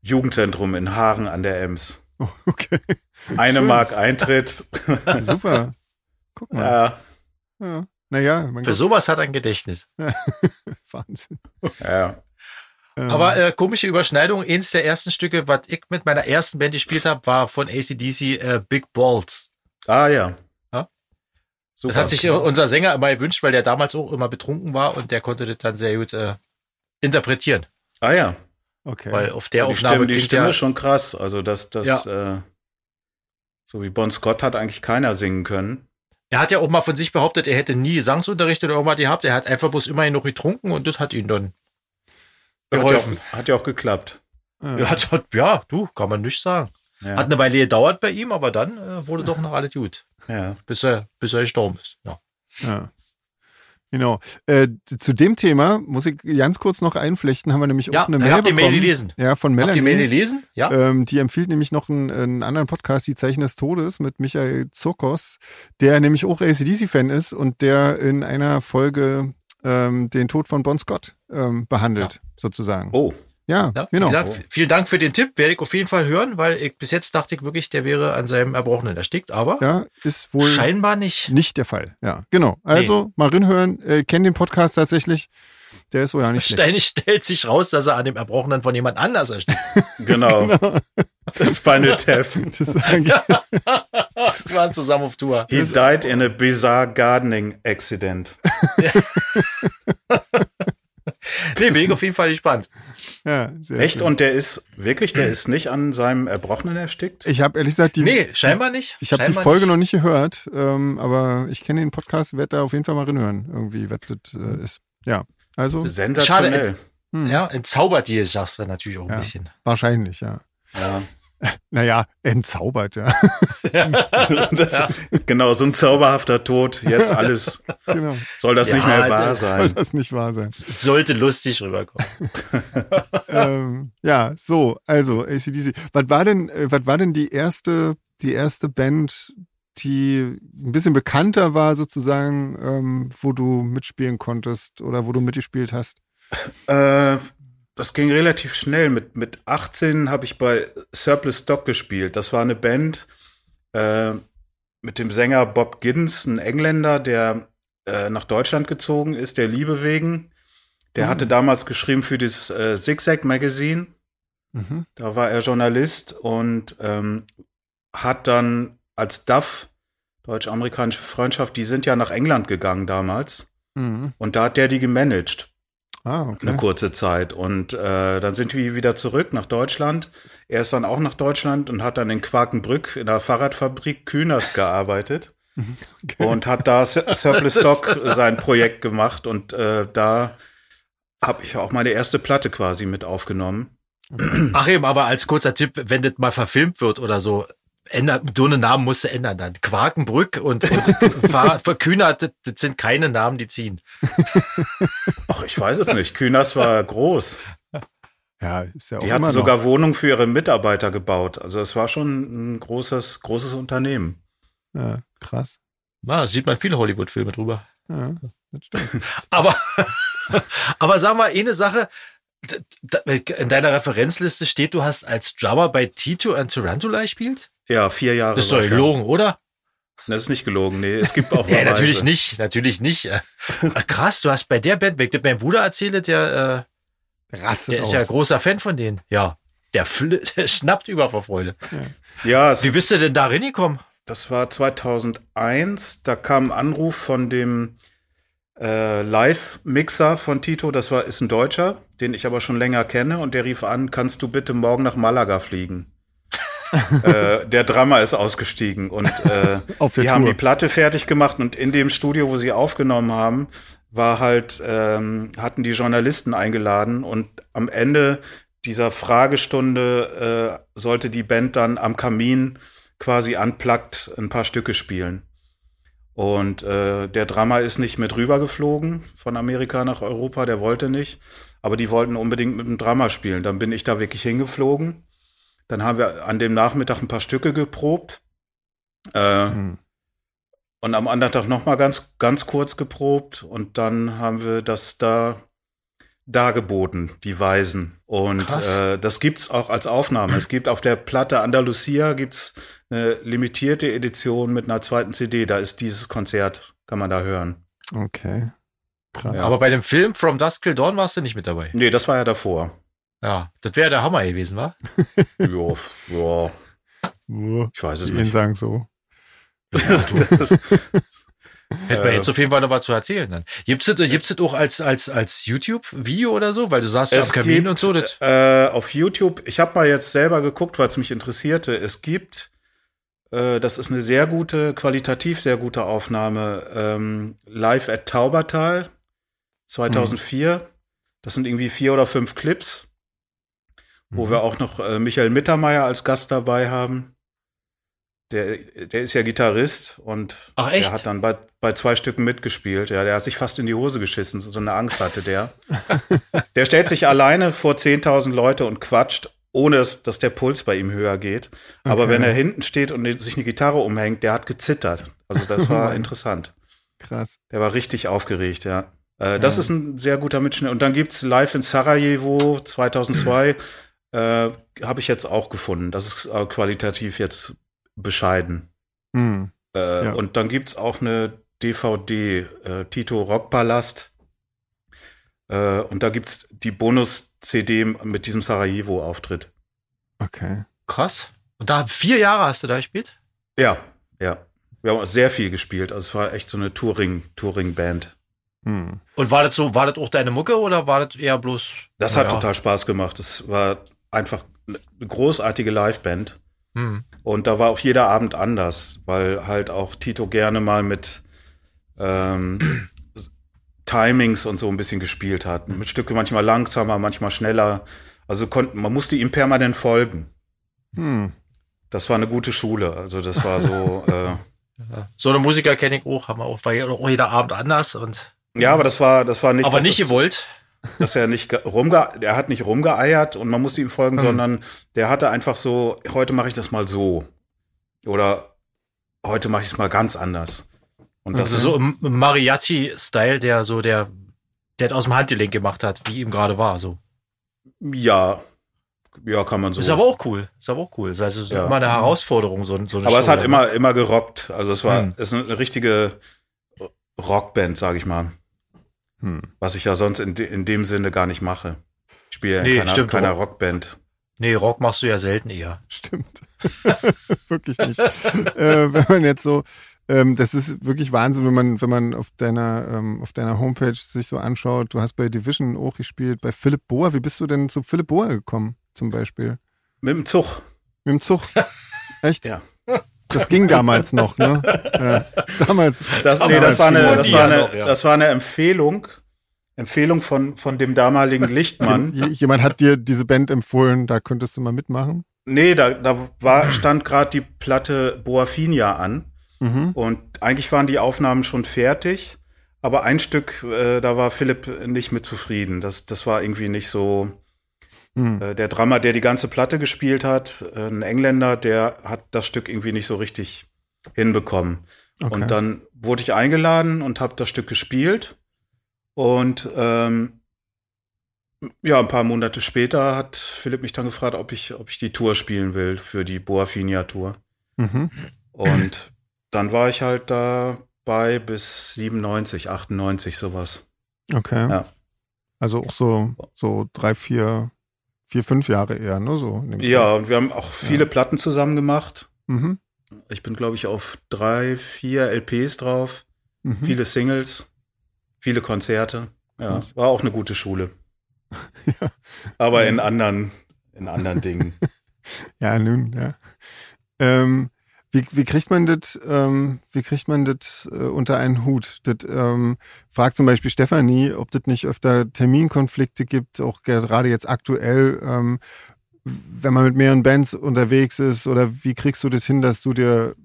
Jugendzentrum in Haaren an der Ems. Oh, okay. Eine Schön. Mark Eintritt. Super. Guck mal. ja, Ja. Naja, mein Für Gott. sowas hat ein Gedächtnis. Wahnsinn. ja. Ähm, Aber äh, komische Überschneidung. Eins der ersten Stücke, was ich mit meiner ersten Band gespielt habe, war von ACDC äh, Big Balls. Ah ja. Super. Das hat sich unser Sänger immer gewünscht, weil der damals auch immer betrunken war und der konnte das dann sehr gut äh, interpretieren. ah ja. okay. Weil auf der die Aufnahme Stimme, die klingt Stimme ja, schon krass. Also das, das, Ja. äh, so wie Bon Scott hat eigentlich keiner singen können. er hat ja auch mal von sich behauptet, er hätte nie Gesangsunterricht oder irgendwas gehabt. Er hat einfach bloß immerhin noch getrunken und das hat ihn dann Hat ja, geholfen. auch, hat ja auch geklappt. ja. Ja, hat, hat, ja, du, kann man nicht sagen. Ja. Hat eine Weile gedauert bei ihm, aber dann äh, wurde doch noch alles gut, ja. bis er, bis er gestorben ist. Ja. Ja. Genau. Äh, zu dem Thema muss ich ganz kurz noch einflechten, haben wir nämlich Ja, auch eine Mail hab die Mail bekommen. gelesen. Ja, von Habt ihr Mail Melanie. gelesen? Ja. Ähm, die empfiehlt nämlich noch einen, einen anderen Podcast, Die Zeichen des Todes, mit Michael Zokos, der nämlich auch ACDC-Fan ist und der in einer Folge ähm, den Tod von Bon Scott ähm, behandelt, sozusagen. Oh, Ja, Ja, genau. wie gesagt, vielen Dank für den Tipp. Werde ich auf jeden Fall hören, weil ich bis jetzt dachte ich wirklich, der wäre an seinem Erbrochenen erstickt, aber Ja, ist wohl scheinbar nicht. nicht der Fall. Ja, genau. Also mal reinhören, äh, kennt den Podcast tatsächlich. Der ist wohl ja nicht. Ständig stellt sich raus, dass er an dem Erbrochenen von jemand anders erstickt. genau. Das Spinal Tap. Das Wir waren zusammen auf Tour. He died in a bizarre gardening accident. Nee, bin ich auf jeden Fall gespannt. ja, sehr Echt? schön. Und der ist wirklich, der ist nicht an seinem Erbrochenen erstickt? Ich habe ehrlich gesagt die, Nee, scheinbar nicht. ich habe die Folge nicht. noch nicht gehört, ähm, aber ich kenne den Podcast, werde da auf jeden Fall mal reinhören, irgendwie, was das äh, ist. Ja, also Sensationell. hm, Ja, entzaubert die Sache natürlich auch ein Ja. bisschen. wahrscheinlich, ja. Ja. Naja, entzaubert, ja. Das, Genau, so ein zauberhafter Tod. Jetzt alles genau. soll das Ja, nicht mehr wahr das Soll sein. das nicht wahr sein? Sollte lustig rüberkommen. ähm, ja, so, also ACDC. Was war denn, äh, was war denn die erste, die erste Band, die ein bisschen bekannter war sozusagen, ähm, wo du mitspielen konntest oder wo du mitgespielt hast? Äh, das ging relativ schnell. Mit, mit 18 habe ich bei Surplus Stock gespielt. Das war eine Band äh, mit dem Sänger Bob Giddens, ein Engländer, der äh, nach Deutschland gezogen ist, der Liebe wegen. Der Mhm. hatte damals geschrieben für dieses äh, Zigzag Magazine. Mhm. Da war er Journalist und ähm, hat dann als DAF, Deutsch-Amerikanische Freundschaft, die sind ja nach England gegangen damals. Mhm. Und da hat der die gemanagt Ah, eine okay. kurze Zeit. Und äh, dann sind wir wieder zurück nach Deutschland. Er ist dann auch nach Deutschland und hat dann in Quakenbrück in der Fahrradfabrik Kühners gearbeitet okay. und hat da Sur- Surplus Stock sein Projekt gemacht. Und äh, da habe ich auch meine erste Platte quasi mit aufgenommen. Ach eben, aber als kurzer Tipp, wenn das mal verfilmt wird oder so, so einen Namen musst du ändern dann. Quakenbrück und, und verkühnert, das, sind keine Namen, die ziehen. Ach, ich weiß es nicht. Kühners war groß. Ja, ist ja auch Die immer hatten noch. sogar Wohnungen für ihre Mitarbeiter gebaut. Also es war schon ein großes, großes Unternehmen. Ja, krass. Na, da sieht man viele Hollywood-Filme drüber. Ja, das stimmt. Aber, aber sag mal, eine Sache, in deiner Referenzliste steht, du hast als Drummer bei Tito and Tarantula gespielt? Ja, vier Jahre. Das ist doch gelogen, oder? Das ist nicht gelogen. Nee, es gibt auch Ja, natürlich nicht, natürlich nicht. Äh, Krass, du hast bei der Band, wenn meinem Bruder erzähle, der, äh, Rastet der ist aus. ja großer Fan von denen. Ja, der, fl der schnappt über vor Freude. Ja, es, Wie bist du denn da reingekommen? das war 2001. Da kam ein Anruf von dem äh, Live-Mixer von Tito. Das war ist ein Deutscher, den ich aber schon länger kenne. Und der rief an: Kannst du bitte morgen nach Malaga fliegen? äh, der Drummer ist ausgestiegen und äh, Auf die haben Tour. die Platte fertig gemacht und in dem Studio, wo sie aufgenommen haben, war halt, ähm, hatten die Journalisten eingeladen und am Ende dieser Fragestunde äh, sollte die Band dann am Kamin quasi unplugged ein paar Stücke spielen. Und äh, der Drama ist nicht mit rübergeflogen von Amerika nach Europa, der wollte nicht. Aber die wollten unbedingt mit dem Drama spielen. Dann bin ich da wirklich hingeflogen. Dann haben wir an dem Nachmittag ein paar Stücke geprobt. Äh, hm. Und am anderen Tag nochmal ganz, ganz kurz geprobt. Und dann haben wir das da dargeboten, die Weisen. Und äh, das gibt's auch als Aufnahme. Es gibt auf der Platte Andalusia gibt's eine limitierte Edition mit einer zweiten CD. Da ist dieses Konzert, kann man da hören. Okay. Krass. Ja. Aber bei dem Film From Dusk Till Dawn warst du nicht mit dabei. Nee, das war ja davor. Ja, das wäre der Hammer gewesen, wa? ja, ja. Ich weiß es nicht. sagen so. Hätten wir jetzt auf jeden Fall noch was zu erzählen dann. Gibt's das, gibt's das auch als, als, als YouTube-Video oder so? Weil du sagst, es am Kamin gibt, und so. Das äh, auf YouTube, ich habe mal jetzt selber geguckt, weil es mich interessierte. Es gibt, äh, das ist eine sehr gute, qualitativ sehr gute Aufnahme, ähm, live at Taubertal 2004. Mhm. Das sind irgendwie vier oder fünf Clips, wo mhm. wir auch noch äh, Michael Mittermeier als Gast dabei haben. Der, der ist ja Gitarrist und Ach, der hat dann bei, bei zwei Stücken mitgespielt. Ja, der hat sich fast in die Hose geschissen. So eine Angst hatte der. der stellt sich alleine vor 10.000 Leute und quatscht, ohne dass, dass der Puls bei ihm höher geht. Aber okay. wenn er hinten steht und sich eine Gitarre umhängt, der hat gezittert. Also das war interessant. Krass. Der war richtig aufgeregt, ja. Äh, das ist ein sehr guter Mitschnitt. Und dann gibt's Live in Sarajevo 2002. äh, habe ich jetzt auch gefunden. Das ist äh, qualitativ jetzt bescheiden. Mhm. Äh, ja. Und dann gibt es auch eine DVD, äh, Tito Rockpalast. Äh, und da gibt es die Bonus-CD mit diesem Sarajevo-Auftritt. Okay. Krass. Und da vier Jahre hast du da gespielt? Ja, ja. Wir haben auch sehr viel gespielt. Also es war echt so eine Touring, Touring-Band. Hm. Und war das so, war das auch deine Mucke oder war das eher bloß? Das hat ja. total Spaß gemacht. Das war einfach eine großartige Liveband. Mhm. Und da war auch jeder Abend anders, weil halt auch Tito gerne mal mit ähm, Timings und so ein bisschen gespielt hat. Mit Stücke manchmal langsamer, manchmal schneller. Also konnten, man musste ihm permanent folgen. Hm. Das war eine gute Schule. Also das war so. äh, so eine Musiker kenne ich auch, haben wir auch bei jeder Abend anders und. Ja, aber das war, das war nicht. Aber nicht gewollt dass er nicht rumge er hat nicht rumgeeiert und man musste ihm folgen, mhm. sondern der hatte einfach so, heute mache ich das mal so. Oder heute mache ich es mal ganz anders. Und das also so im Mariachi-Style, der so der, der aus dem Handgelenk gemacht hat, wie ihm gerade war, so. Ja. Ja, kann man so. Ist aber auch cool. Ist aber auch cool. Ist also ja. immer eine Herausforderung, so, so eine Aber Show, es hat immer, immer gerockt. Also es war, hm. es ist eine richtige Rockband, sage ich mal. Hm. Was ich ja sonst in, de, in dem Sinne gar nicht mache. Ich spiele ja nee, in keiner, keiner Rockband. Nee, Rock machst du ja selten eher. Stimmt. wirklich nicht. äh, wenn man jetzt so, ähm, das ist wirklich Wahnsinn, wenn man, wenn man auf deiner, ähm, auf deiner Homepage sich so anschaut. Du hast bei Division auch gespielt, bei Philipp Bohr. Wie bist du denn zu Philipp Bohr gekommen, zum Beispiel? Mit dem Zug. Mit dem Zug? Echt? Ja. Das ging damals noch, ne? Ja, damals. Das, nee, das war eine, das war eine, das war eine Empfehlung. Empfehlung von, von dem damaligen Lichtmann. Jemand hat dir diese Band empfohlen, da könntest du mal mitmachen? Nee, da, da war, stand gerade die Platte Boafinia an. Mhm. Und eigentlich waren die Aufnahmen schon fertig. Aber ein Stück, äh, da war Philipp nicht mit zufrieden. Das, das war irgendwie nicht so, Mhm. Äh, der Drummer, der die ganze Platte gespielt hat, äh, ein Engländer, der hat das Stück irgendwie nicht so richtig hinbekommen. Okay. Und dann wurde ich eingeladen und habe das Stück gespielt. Und ähm, ja, ein paar Monate später hat Philipp mich dann gefragt, ob ich, ob ich die Tour spielen will für die Boafinia Tour. Mhm. Und dann war ich halt dabei bis 97, 98, sowas. Okay. Ja. Also auch so, so drei, vier vier, fünf Jahre eher, ne? So ja, und wir haben auch viele ja. Platten zusammen gemacht. Mhm. Ich bin, glaube ich, auf drei, vier LPs drauf, mhm. viele Singles, viele Konzerte. Ja, Krass. war auch eine gute Schule. ja. Aber in anderen, in anderen Dingen. ja, nun, ja. Ähm, Wie, wie kriegt man das, ähm, wie kriegt man das äh, unter einen Hut? Das ähm, fragt zum Beispiel Stefanie, ob das nicht öfter Terminkonflikte gibt, auch gerade jetzt aktuell, ähm, wenn man mit mehreren Bands unterwegs ist, oder wie kriegst du das hin, dass du dir,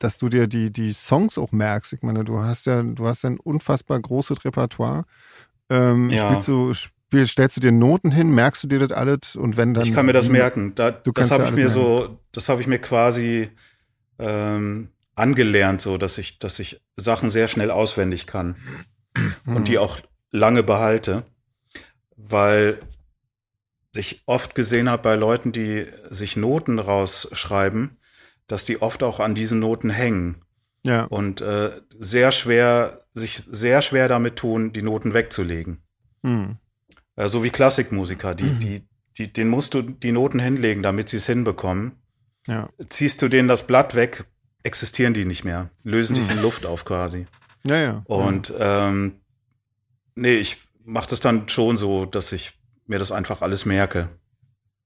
dass du dir die, die Songs auch merkst? Ich meine, du hast ja, du hast ja ein unfassbar großes Repertoire. Ähm, Ja. Spielst du, stellst du dir Noten hin, merkst du dir das alles und wenn dann. ich kann mir das merken. Da, das habe ja ich mir so, das habe ich mir quasi ähm, angelernt, so dass ich, dass ich Sachen sehr schnell auswendig kann Mhm. und die auch lange behalte, weil ich oft gesehen habe bei Leuten, die sich Noten rausschreiben, dass die oft auch an diesen Noten hängen Ja. und äh, sehr schwer, sich sehr schwer damit tun, die Noten wegzulegen. Hm. Äh, so wie Klassikmusiker, die, Mhm. die, die, denen musst du die Noten hinlegen, damit sie es hinbekommen. Ja. Ziehst du denen das Blatt weg, existieren die nicht mehr, lösen sich Mhm. in Luft auf quasi. Ja, ja. Und ähm, nee, ich mache das dann schon so, dass ich mir das einfach alles merke.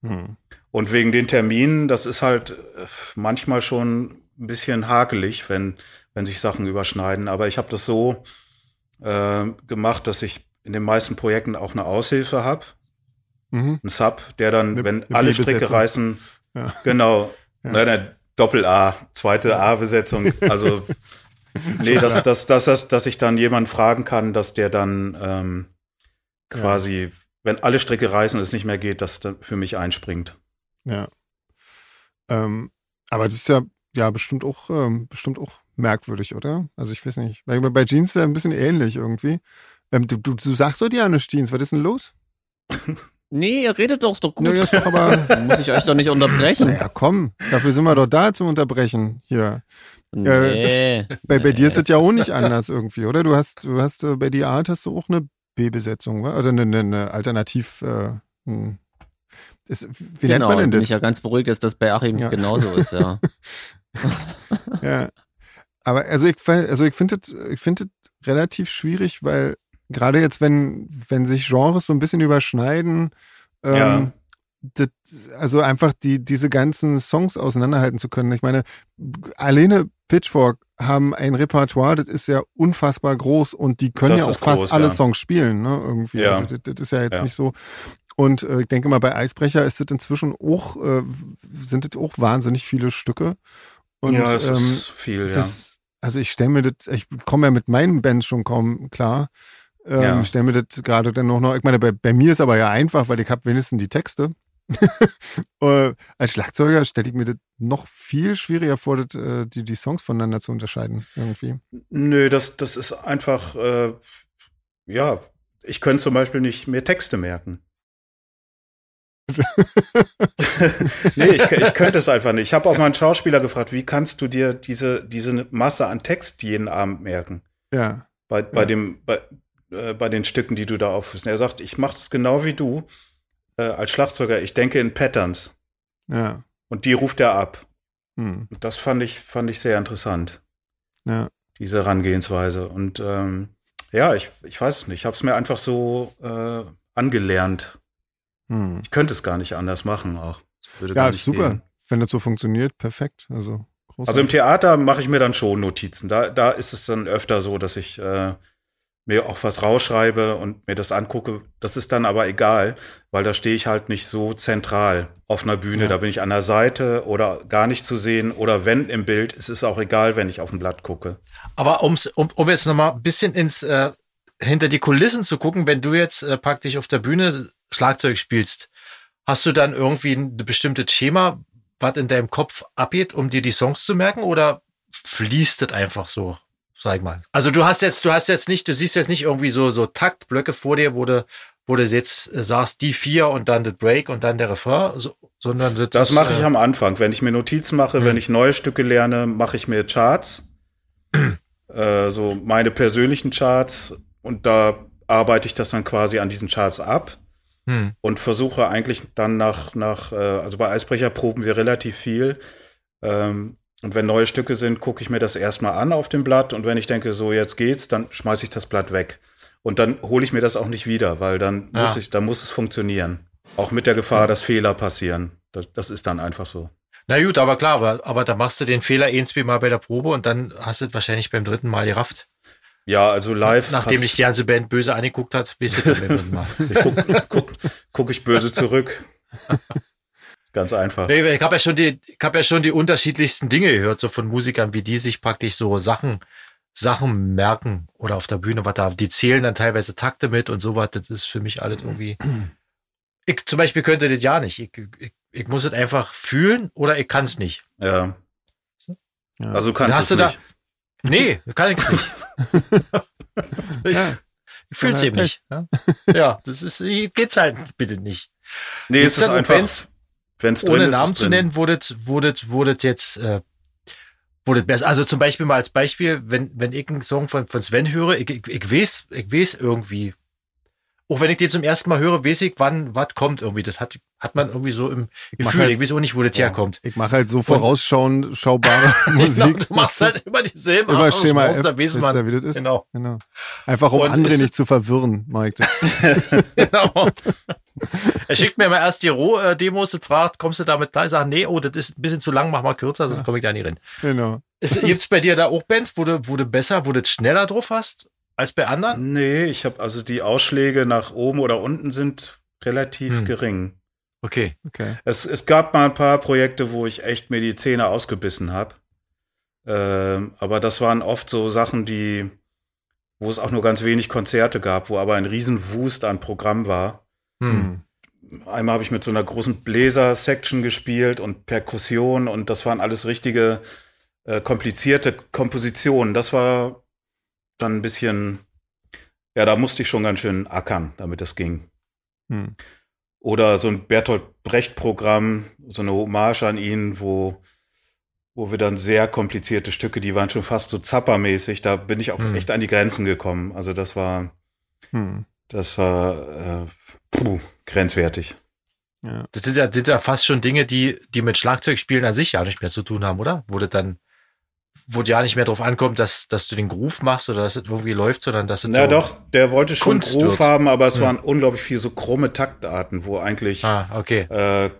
Hm. Und wegen den Terminen, das ist halt äh, manchmal schon ein bisschen hakelig, wenn, wenn sich Sachen überschneiden. Aber ich habe das so äh, gemacht, dass ich in den meisten Projekten auch eine Aushilfe habe, Mhm. einen Sub, der dann, Eine- wenn eine alle Stricke reißen, Ja. genau, Ja. ne, ne, Doppel-A, zweite A-Besetzung, also nee, dass, dass, dass, dass, dass ich dann jemanden fragen kann, dass der dann ähm, quasi, wenn alle Stricke reißen und es nicht mehr geht, dass dann für mich einspringt. Ja. Ähm, aber das ist ja, ja bestimmt auch, ähm, bestimmt auch merkwürdig, oder? Also ich weiß nicht. Bei, bei Jeans ist ja ein bisschen ähnlich irgendwie. Ähm, du, du, du sagst doch dir ja nicht Jeans, was ist denn los? Nee, ihr redet doch, ist doch gut. Ja, ja, ist doch aber. Muss ich euch doch nicht unterbrechen. Naja, komm, dafür sind wir doch da zum Unterbrechen hier. Nee. Bei, bei dir ist es ja auch nicht anders irgendwie, oder? Du hast, du hast äh, bei die Art hast du auch eine B-Besetzung, oder eine, eine, eine Alternativ. Äh, hm. ist, wie genau, nennt man denn bin das? ich ja ganz beruhigt, dass das bei Achim Ja. genauso ist, ja. Ja. Aber also ich, also ich finde finde das relativ schwierig, weil gerade jetzt, wenn, wenn sich Genres so ein bisschen überschneiden, ähm, Ja. das, also einfach die, diese ganzen Songs auseinanderhalten zu können. Ich meine, alleine Pitchfork haben ein Repertoire, das ist ja unfassbar groß und die können Das ja auch fast groß, alle ja. Songs spielen, ne? Irgendwie. Ja. Also das, das ist ja jetzt Ja. nicht so. Und äh, ich denke mal, bei Eisbrecher ist das inzwischen auch, äh, sind das auch wahnsinnig viele Stücke. Und ja, es ähm, ist viel, ja. das, also ich stelle mir das, ich komme ja mit meinen Bands schon kaum klar. Ähm, Ja. Stelle mir das gerade dann noch, noch, ich meine, bei, bei mir ist aber ja einfach, weil ich habe wenigstens die Texte. äh, als Schlagzeuger stelle ich mir das noch viel schwieriger vor, das, äh, die, die Songs voneinander zu unterscheiden, irgendwie. Nö, das, das ist einfach, äh, ja, ich könnte zum Beispiel nicht mehr Texte merken. nee, ich, ich könnte es einfach nicht. Ich habe auch mal einen Schauspieler gefragt, wie kannst du dir diese, diese Masse an Text jeden Abend merken? Ja. Bei, bei, Ja. dem, bei, äh, bei den Stücken, die du da aufführst. Er sagt, ich mache das genau wie du äh, als Schlagzeuger. Ich denke in Patterns. Ja. Und die ruft er ab. Hm. Und das fand ich, fand ich sehr interessant. Ja. diese Herangehensweise. Und ähm, ja, ich, ich weiß es nicht. Ich habe es mir einfach so äh, angelernt. Hm. Ich könnte es gar nicht anders machen auch. Ja, gar ist nicht super. gehen. Wenn das so funktioniert, perfekt. Also, großartig. Also im Theater mache ich mir dann schon Notizen. Da, da ist es dann öfter so, dass ich äh, mir auch was rausschreibe und mir das angucke. Das ist dann aber egal, weil da stehe ich halt nicht so zentral auf einer Bühne. Ja. Da bin ich an der Seite oder gar nicht zu sehen oder wenn im Bild. Es ist auch egal, wenn ich auf ein Blatt gucke. Aber um's, um, um jetzt noch mal ein bisschen ins äh, hinter die Kulissen zu gucken, wenn du jetzt äh, praktisch auf der Bühne Schlagzeug spielst, hast du dann irgendwie ein bestimmtes Schema, was in deinem Kopf abgeht, um dir die Songs zu merken, oder fließt das einfach so, sag ich mal? Also du hast jetzt, du hast jetzt nicht, du siehst jetzt nicht irgendwie so so Taktblöcke vor dir, wo du wo du jetzt äh, sagst, die vier und dann das Break und dann der Refrain, so, sondern das, Das mache ich äh, am Anfang. Wenn ich mir Notizen mache, Mhm. wenn ich neue Stücke lerne, mache ich mir Charts. äh, so meine persönlichen Charts. Und da arbeite ich das dann quasi an diesen Charts ab hm. und versuche eigentlich dann nach, nach äh, also bei Eisbrecher proben wir relativ viel. Ähm, und wenn neue Stücke sind, gucke ich mir das erstmal an auf dem Blatt. Und wenn ich denke, so jetzt geht's, dann schmeiße ich das Blatt weg. Und dann hole ich mir das auch nicht wieder, weil dann muss Ja. ich, dann muss es funktionieren. Auch mit der Gefahr, dass Fehler passieren. Das, das ist dann einfach so. Na gut, aber klar, aber, aber da machst du den Fehler zwei Mal bei der Probe und dann hast du es wahrscheinlich beim dritten Mal gerafft. Ja, also live. Nachdem dich die ganze Band böse angeguckt hat, wisst ihr das Mal. guck, guck, guck ich böse zurück. Ganz einfach. Ich habe ja schon die, ich habe ja schon die unterschiedlichsten Dinge gehört, so von Musikern, wie die sich praktisch so Sachen, Sachen merken oder auf der Bühne, was da, die zählen dann teilweise Takte mit und sowas. Das ist für mich alles irgendwie. Ich zum Beispiel könnte das ja nicht. Ich, ich, ich muss es einfach fühlen oder ich kann es nicht. Ja. Ja. Also du kannst hast es du da- nicht. Nee, kann ich nicht. ich Ja. ich fühl's halt eben nicht. Ja? ja, das ist, geht's halt bitte nicht. Nee, Gibt's es ist da einfach, Bands, wenn es drin ohne ist, Namen zu nennen, wurde wurde wurde jetzt äh, wurde besser. Also zum Beispiel mal als Beispiel, wenn wenn ich einen Song von von Sven höre, ich, ich, ich weiß ich weiß irgendwie, auch wenn ich den zum ersten Mal höre, weiß ich, wann was kommt irgendwie. Das hat hat man irgendwie so im mach Gefühl. halt- ich weiß auch nicht, wo das herkommt. Ich mache halt so vorausschauend schaubare Musik. du machst halt immer dieselben Immer Arrangements, Schema da F, weiß wisst man. das ist? Genau. Genau. Einfach um Und andere ist- nicht zu verwirren, ich das. genau. er schickt mir mal erst die Roh-Demos und fragt, kommst du damit klar? Ich sage, nee, oh, das ist ein bisschen zu lang, mach mal kürzer, sonst komme ich da nicht rein. Genau. Ist, gibt's bei dir da auch Bands, wo du, wo du besser, wo du schneller drauf hast als bei anderen? Nee, ich habe also die Ausschläge nach oben oder unten sind relativ Hm. gering. Okay. Okay. Es, es gab mal ein paar Projekte, wo ich echt mir die Zähne ausgebissen habe. Ähm, aber das waren oft so Sachen, die, wo es auch nur ganz wenig Konzerte gab, wo aber ein riesen Wust an Programm war. Hm. Einmal habe ich mit so einer großen Bläser-Section gespielt und Perkussion und das waren alles richtige äh, komplizierte Kompositionen. Das war dann ein bisschen, ja, da musste ich schon ganz schön ackern, damit das ging. Hm. Oder so ein Bertolt Brecht-Programm, so eine Hommage an ihn, wo, wo wir dann sehr komplizierte Stücke, die waren schon fast so zappermäßig, da bin ich auch Hm. echt an die Grenzen gekommen. Also das war, Hm. das war äh, puh, grenzwertig. Ja. Das sind ja, das sind ja fast schon Dinge, die, die mit Schlagzeugspielen an sich ja nicht mehr zu tun haben, oder? Das dann, wo dir ja nicht mehr drauf ankommt, dass, dass du den Groove machst oder dass es irgendwie läuft, sondern dass es Na so, doch, der wollte schon Kunst Groove wird. haben, aber es Hm. waren unglaublich viele so krumme Taktarten, wo eigentlich Ah, okay. äh,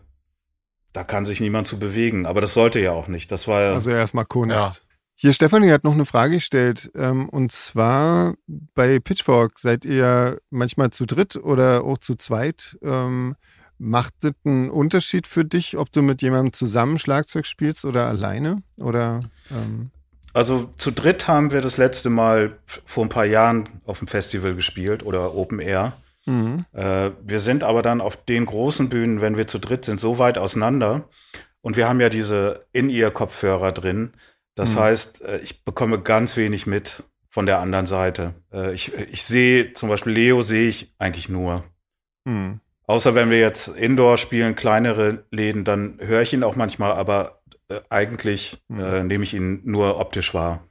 da kann sich niemand zu bewegen. Aber das sollte ja auch nicht. Das war ja. Also erstmal Kunst. Ja. Hier, Stefanie hat noch eine Frage gestellt. Ähm, und zwar bei Pitchfork seid ihr ja manchmal zu dritt oder auch zu zweit. Ähm, macht das einen Unterschied für dich, ob du mit jemandem zusammen Schlagzeug spielst oder alleine? Oder ähm, Also zu dritt haben wir das letzte Mal vor ein paar Jahren auf dem Festival gespielt oder Open Air. mhm. Äh, wir sind aber dann auf den großen Bühnen, wenn wir zu dritt sind, so weit auseinander. Und wir haben ja diese In-Ear-Kopfhörer drin. Das Mhm. heißt, äh, ich bekomme ganz wenig mit von der anderen Seite. Äh, ich, ich sehe zum Beispiel Leo sehe ich eigentlich nur. Mhm. Außer wenn wir jetzt Indoor spielen, kleinere Läden, dann höre ich ihn auch manchmal, aber eigentlich Mhm. äh, nehme ich ihn nur optisch wahr.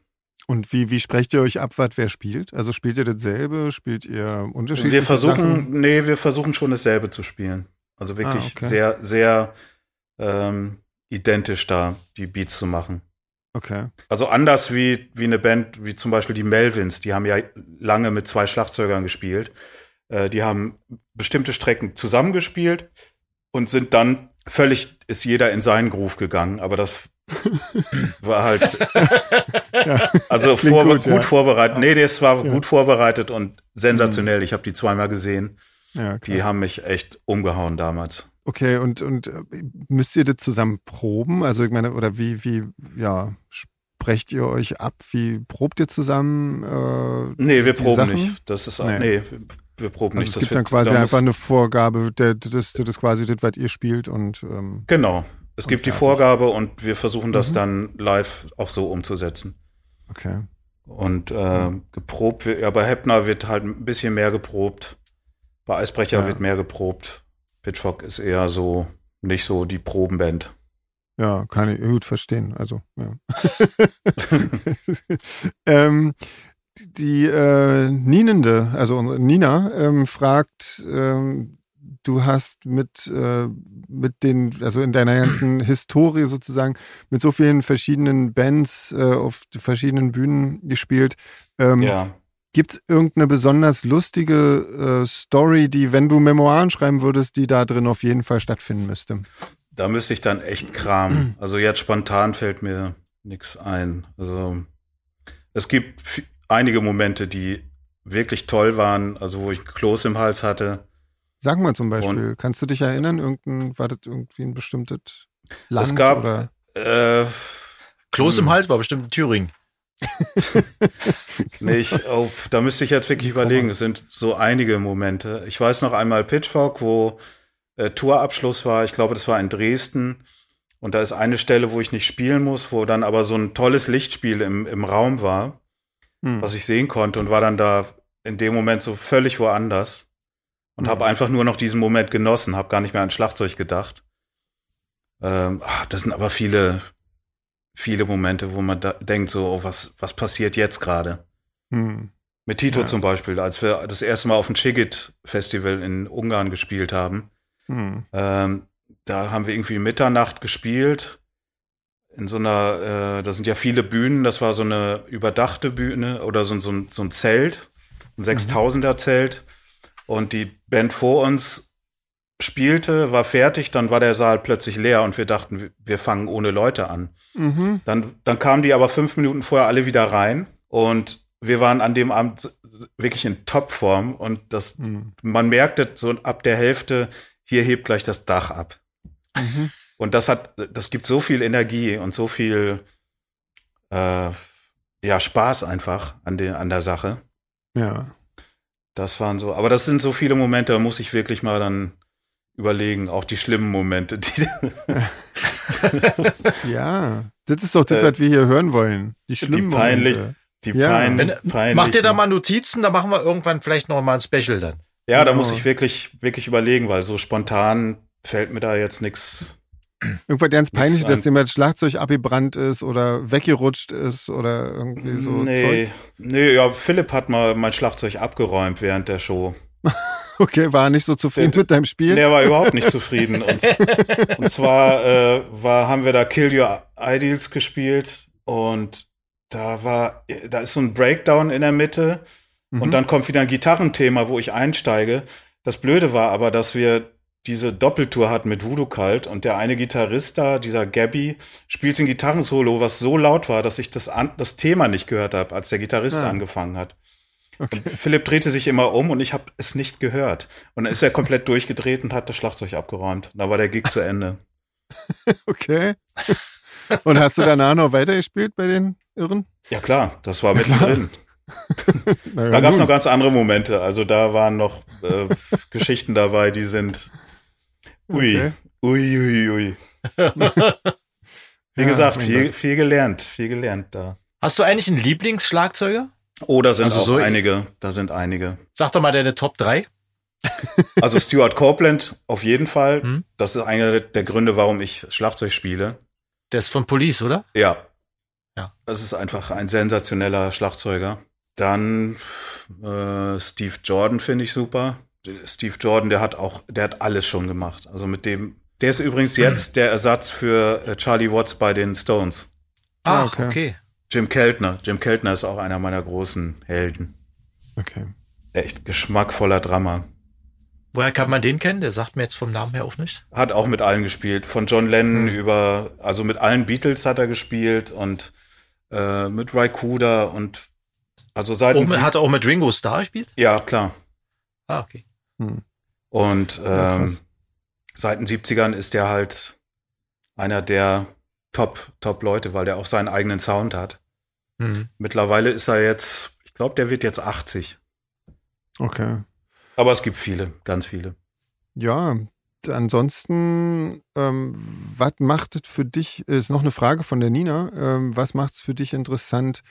Und wie, wie sprecht ihr euch ab, was wer spielt? Also spielt ihr dasselbe? Spielt ihr unterschiedliche Wir versuchen, Sachen? nee, wir versuchen schon dasselbe zu spielen. Also wirklich Ah, okay. sehr, sehr ähm, identisch da die Beats zu machen. Okay. Also anders wie, wie eine Band, wie zum Beispiel die Melvins, die haben ja lange mit zwei Schlagzeugern gespielt. Äh, die haben bestimmte Strecken zusammengespielt und sind dann völlig, ist jeder in seinen Groove gegangen, aber das war halt, also vor, gut, gut, ja. vorbereitet. Nee, das war Ja. gut vorbereitet und sensationell. Ich habe die zweimal gesehen. Die haben mich echt umgehauen damals. Okay, und, und äh, müsst ihr das zusammen proben? Also ich meine, oder wie, wie, ja, sprecht ihr euch ab? Wie probt ihr zusammen? Äh, Nee, wir proben Sachen? nicht. Das ist Nee. nee, wir, proben Also nicht. es gibt dann quasi da einfach eine Vorgabe, der, das, das ist quasi das, was ihr spielt und ähm, Genau. Es gibt die. Vorgabe und wir versuchen das Mhm. dann live auch so umzusetzen. okay. Und äh, geprobt, wird- ja, bei Heppner wird halt ein bisschen mehr geprobt. Bei Eisbrecher Ja. wird mehr geprobt. Pitchfork ist eher so nicht so die Probenband. Ja, kann ich gut verstehen. Also, ja. ähm, die äh, Nienende, also Nina, ähm, fragt, ähm, du hast mit, äh, mit den, also in deiner ganzen Historie sozusagen, mit so vielen verschiedenen Bands äh, auf verschiedenen Bühnen gespielt. Ähm, Ja. Gibt es irgendeine besonders lustige äh, Story, die, wenn du Memoiren schreiben würdest, die da drin auf jeden Fall stattfinden müsste? da müsste ich dann echt kramen. Also jetzt spontan fällt mir nichts ein. Also es gibt einige Momente, die wirklich toll waren, also wo ich Kloß im Hals hatte. Sag mal zum Beispiel, kannst du dich erinnern, irgendein, war das irgendwie ein bestimmtes Land es gab, oder? äh, Kloß Hm. im Hals war bestimmt in Thüringen. nee, ich, oh, da müsste ich jetzt wirklich überlegen. Es sind so einige Momente. Ich weiß noch einmal Pitchfork, wo äh, Tourabschluss war. Ich glaube, das war in Dresden. Und da ist eine Stelle, wo ich nicht spielen muss, wo dann aber so ein tolles Lichtspiel im, im Raum war. Hm. was ich sehen konnte und war dann da in dem Moment so völlig woanders und Mhm. habe einfach nur noch diesen Moment genossen, habe gar nicht mehr an Schlagzeug gedacht. Ähm, ach, das sind aber viele, viele Momente, wo man da denkt so, oh, was, was passiert jetzt gerade? Hm. Mit Tito Ja. zum Beispiel, als wir das erste Mal auf dem Chigit Festival in Ungarn gespielt haben. Hm. Ähm, da haben wir irgendwie Mitternacht gespielt. In so einer, äh, da sind ja viele Bühnen, das war so eine überdachte Bühne oder so, ein- so, ein, so ein Zelt, ein 6000er Zelt. Und die Band vor uns spielte, war fertig, dann war der Saal plötzlich leer und wir dachten, wir- fangen ohne Leute an. Mhm. Dann, dann kamen die aber fünf Minuten vorher alle wieder rein und wir waren an dem Abend wirklich in Topform und das, Hm. man merkte so ab der Hälfte, hier hebt gleich das Dach ab. Mhm. Und das hat, das gibt so viel Energie und so viel, äh, ja, Spaß einfach an der, an der Sache. Ja. Das waren so, aber das sind so viele Momente, da muss ich wirklich mal dann überlegen, auch die schlimmen Momente. Die, Ja. Das ist doch das, Äh, was wir hier hören wollen. Die schlimmen peinlich- Momente. die Ja. pein, Wenn, peinlichen. macht ihr da mal Notizen, dann machen wir irgendwann vielleicht noch mal ein Special dann. Ja, da Genau. muss ich wirklich, wirklich überlegen, weil so spontan fällt mir da jetzt nichts. Irgendwas ganz peinlich, dass dem das Schlagzeug abgebrannt ist oder weggerutscht ist oder irgendwie so nee, Zeug. nee, ja, Philipp hat mal mein Schlagzeug abgeräumt während der Show. Okay, war er nicht so zufrieden Der- mit deinem Spiel? Der war überhaupt nicht zufrieden. Und, und zwar äh, war, haben wir da Kill Your Ideals gespielt und da war, da ist so ein Breakdown in der Mitte Mhm. und dann kommt wieder ein Gitarrenthema, wo ich einsteige. Das Blöde war aber, dass wir diese Doppeltour hatten mit Voodoo Cult und der eine Gitarrist da, dieser Gabby, spielt ein Gitarrensolo, was so laut war, dass ich das, an, das Thema nicht gehört habe, als der Gitarrist Ah. angefangen hat. Okay. Philipp drehte sich immer um und ich habe es nicht gehört. Und dann ist er komplett durchgedreht und hat das Schlagzeug abgeräumt. Da war der Gig zu Ende. Okay. Und hast du danach noch weitergespielt bei den Irren? Ja klar, das war mittendrin. Naja, Da gab es noch ganz andere Momente. Also da waren noch äh, Geschichten dabei, die sind ui, Okay. ui, ui, ui. Wie Ja, gesagt, viel, viel gelernt, viel gelernt da. Hast du eigentlich einen Lieblingsschlagzeuger? Oh, da sind Also auch so- einige. Da sind einige. Sag doch mal deine Top 3. Also Stuart Copeland auf jeden Fall. Hm? Das ist einer der Gründe, warum ich Schlagzeug spiele. Der ist von Police, oder? Ja. Ja. Das ist einfach ein sensationeller Schlagzeuger. Dann äh, Steve Jordan finde ich super. Steve Jordan, der hat auch, der hat alles schon gemacht. Also mit dem, der ist übrigens jetzt der Ersatz für äh, Charlie Watts bei den Stones. Ah, Ah, okay. okay. Jim Keltner. Jim Keltner ist auch einer meiner großen Helden. Okay. Echt geschmackvoller Drummer. Woher kann man den kennen? Der sagt mir jetzt vom Namen her auch nicht. Hat auch mit allen gespielt. Von John Lennon Hm. über, also mit allen Beatles hat er gespielt und äh, mit Rykuda und also seit mit, hat er auch mit Ringo Starr gespielt? ja klar. Ah, okay. Und ähm, seit den 70ern ist er halt einer der Top, Top Leute, weil der auch seinen eigenen Sound hat. Mhm. Mittlerweile ist er jetzt, ich glaube, der wird jetzt 80. Okay. Aber es gibt viele, ganz viele. Ja, ansonsten, ähm, was macht es für dich, ist noch eine Frage von der Nina, ähm, was macht es für dich interessant,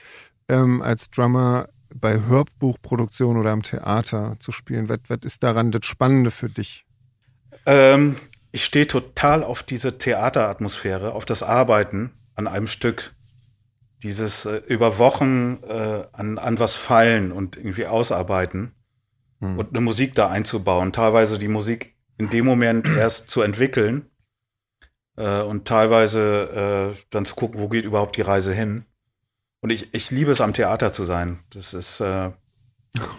ähm, als Drummer bei Hörbuchproduktion oder am Theater zu spielen? Was, was ist daran das Spannende für dich? Ähm, ich stehe total auf diese Theateratmosphäre, auf das Arbeiten an einem Stück. Dieses äh, über Wochen äh, an, an was feilen und irgendwie ausarbeiten Hm. und eine Musik da einzubauen. Teilweise die Musik in dem Moment erst zu entwickeln äh, und teilweise äh, dann zu gucken, wo geht überhaupt die Reise hin. Und ich, ich liebe es, am Theater zu sein. Das ist, äh,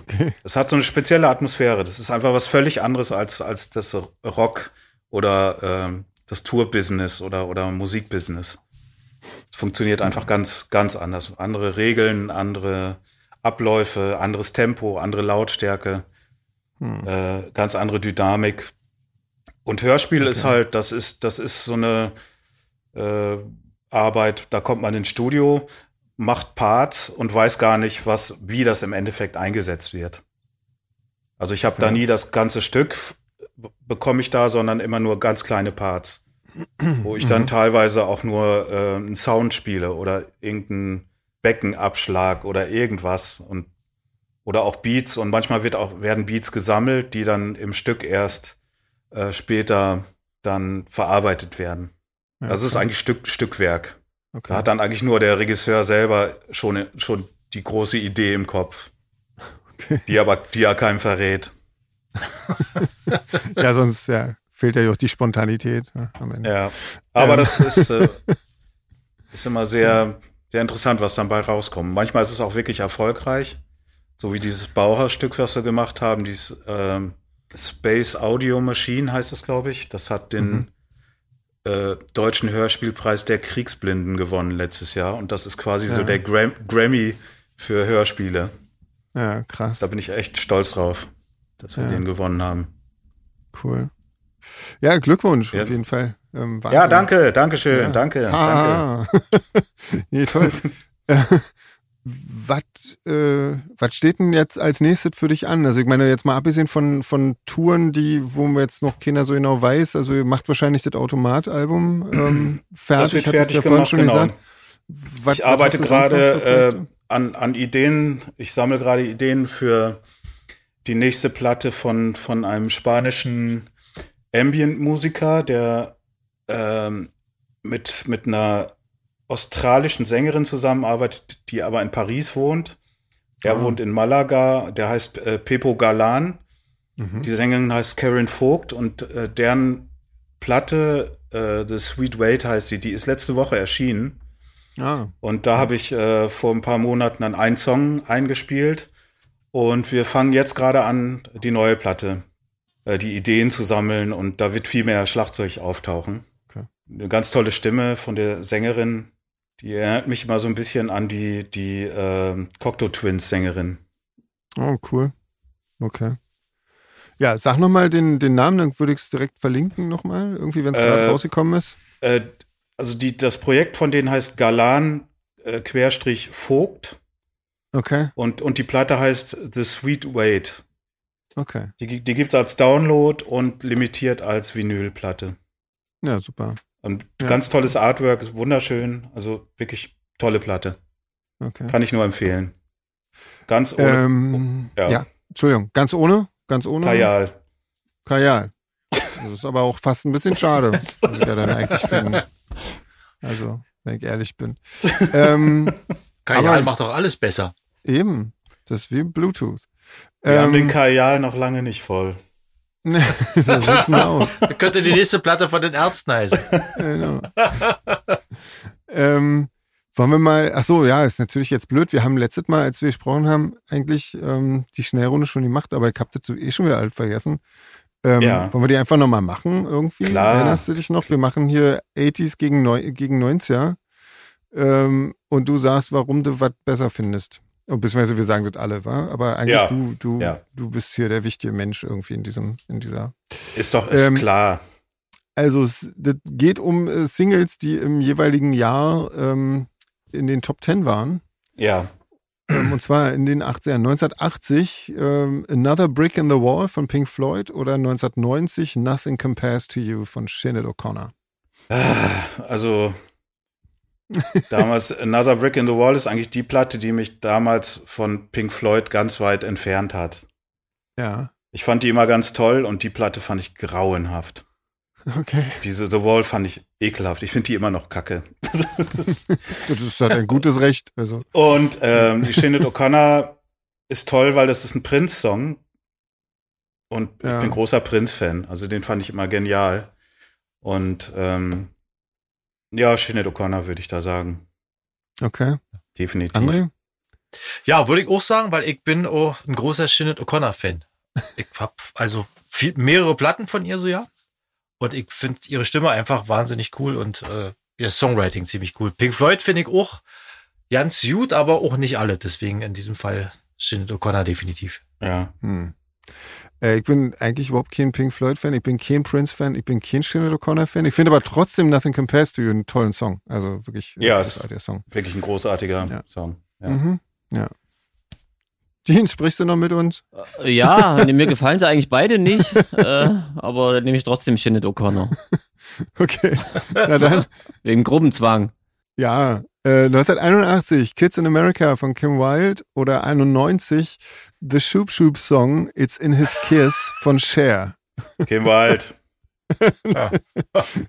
Okay. es hat so eine spezielle Atmosphäre. Das ist einfach was völlig anderes als, als das Rock oder ähm, das Tour-Business oder, oder Musikbusiness. Es funktioniert einfach ganz, ganz anders. Andere Regeln, andere Abläufe, anderes Tempo, andere Lautstärke, hm. äh, ganz andere Dynamik. Und Hörspiel okay. ist halt, das ist, das ist so eine äh, Arbeit, da kommt man ins Studio, macht Parts und weiß gar nicht, was, wie das im Endeffekt eingesetzt wird. Also ich habe okay. da nie das ganze Stück bekomme ich da, sondern immer nur ganz kleine Parts, wo ich dann mhm. teilweise auch nur äh, einen Sound spiele oder irgendeinen Beckenabschlag oder irgendwas und oder auch Beats und manchmal wird auch werden Beats gesammelt, die dann im Stück erst äh, später dann verarbeitet werden. Ja, das ist eigentlich Stück Stückwerk. Okay. Da hat dann eigentlich nur der Regisseur selber schon schon die große Idee im Kopf, okay. die aber die er keinem verrät. ja, sonst ja, fehlt ja auch die Spontanität ja, am Ende. Ja, aber ähm. das ist, äh, ist immer sehr, sehr interessant, was dann bei rauskommt. Manchmal ist es auch wirklich erfolgreich, so wie dieses Bauhausstück, was wir gemacht haben, dieses ähm, Space Audio Machine heißt es, glaube ich. Das hat den mhm. Äh, deutschen Hörspielpreis der Kriegsblinden gewonnen letztes Jahr. Und das ist quasi ja. so der Gram Grammy für Hörspiele. Ja, krass. Da bin ich echt stolz drauf dass wir ja. den gewonnen haben. Cool. Ja, Glückwunsch ja. auf jeden Fall. Ähm, ja, danke, danke schön, danke, ah. danke. nee, toll. was, äh, was steht denn jetzt als nächstes für dich an? Also ich meine, jetzt mal abgesehen von, von Touren, die, wo man jetzt noch keiner so genau weiß, also ihr macht wahrscheinlich das Automatalbum ähm, fertig, das wird fertig ja vorhin schon genau. gesagt. Was, ich arbeite gerade äh, an, an Ideen, ich sammle gerade Ideen für die nächste Platte von, von einem spanischen Ambient-Musiker, der ähm, mit, mit einer australischen Sängerin zusammenarbeitet, die aber in Paris wohnt. Er oh. wohnt in Malaga, der heißt äh, Pepo Galan. Mhm. Die Sängerin heißt Karen Vogt und äh, deren Platte, äh, The Sweet Wait heißt sie, die ist letzte Woche erschienen. Ah. Und da habe ich äh, vor ein paar Monaten dann einen Song eingespielt. Und wir fangen jetzt gerade an, die neue Platte, äh, die Ideen zu sammeln und da wird viel mehr Schlagzeug auftauchen. Okay. Eine ganz tolle Stimme von der Sängerin, die erinnert mich immer so ein bisschen an die, die äh, Cocteau Twins Sängerin. Oh, cool. Okay. Ja, sag nochmal den, den Namen, dann würde ich es direkt verlinken nochmal, irgendwie, wenn es gerade äh, rausgekommen ist. Äh, also die, das Projekt von denen heißt Galan äh, Querstrich Vogt. Okay. Und, und die Platte heißt The Sweet Wait. Okay. Die, die gibt es als Download und limitiert als Vinylplatte. Ja, super. Und ja. ganz tolles Artwork, ist wunderschön. Also wirklich tolle Platte. Okay. Kann ich nur empfehlen. Ganz ohne. Ähm, ja. ja. Entschuldigung, ganz ohne? Ganz ohne? Kajal. Kajal. Das ist aber auch fast ein bisschen schade, was ich ja dann eigentlich finde. Also, wenn ich ehrlich bin. ähm, Kajal macht doch alles besser. Eben. Das ist wie Bluetooth. Wir ähm, haben den Kajal noch lange nicht voll. so sieht's mal aus. Könnte die nächste Platte von den Ärzten heißen. genau. ähm, wollen wir mal, ach so, ja, ist natürlich jetzt blöd. Wir haben letztes Mal, als wir gesprochen haben, eigentlich ähm, die Schnellrunde schon gemacht, aber ich hab das eh schon wieder alt vergessen. Ähm, ja. Wollen wir die einfach nochmal machen irgendwie? Klar. Erinnerst du dich noch? Wir machen hier 80s gegen, Neu gegen 90er. Ähm, und du sagst, warum du was besser findest. Und beziehungsweise wir sagen das alle, wa? Aber eigentlich ja. du, du, ja. du bist hier der wichtige Mensch irgendwie in diesem, in dieser. Ist doch ist ähm, klar. Also es das geht um äh, Singles, die im jeweiligen Jahr ähm, in den Top Ten waren. Ja. Ähm, und zwar in den 80ern. 1980 ähm, Another Brick in the Wall von Pink Floyd oder 1990 Nothing Compares to You von Sinead O'Connor. Ah, also damals Another Brick in the Wall ist eigentlich die Platte, die mich damals von Pink Floyd ganz weit entfernt hat. Ja. Ich fand die immer ganz toll und die Platte fand ich grauenhaft. Okay. Diese The Wall fand ich ekelhaft. Ich finde die immer noch kacke. das ist halt ein gutes Recht. Also. Und ähm, die Shinnet O'Connor ist toll, weil das ist ein Prince-Song. Und ja. ich bin großer Prince-Fan. Also den fand ich immer genial. Und ähm, ja, Sinead O'Connor würde ich da sagen. Okay. Definitiv. André? Ja, würde ich auch sagen, weil ich bin auch ein großer Sinead O'Connor-Fan. Ich habe also viel, mehrere Platten von ihr so, ja. Und ich finde ihre Stimme einfach wahnsinnig cool und äh, ihr Songwriting ziemlich cool. Pink Floyd finde ich auch ganz gut, aber auch nicht alle. Deswegen in diesem Fall Sinead O'Connor definitiv. Ja. Hm. Äh, ich bin eigentlich überhaupt kein Pink Floyd-Fan, ich bin kein Prince-Fan, ich bin kein Sinead O'Connor-Fan. Ich finde aber trotzdem Nothing Compares to You einen tollen Song. Also wirklich äh, Ja, es- großartiger Song. Wirklich ein großartiger Ja. Song. Ja. Mhm. Ja. Jean, sprichst du noch mit uns? Ja, mir gefallen sie eigentlich beide nicht, äh, aber nehme ich trotzdem Sinead O'Connor. Okay. Na dann. Wegen Gruppenzwang. Ja, äh, 1981, Kids in America von Kim Wilde oder 91, The Shoop Shoop Song, It's in His Kiss von Cher. Kim Wald.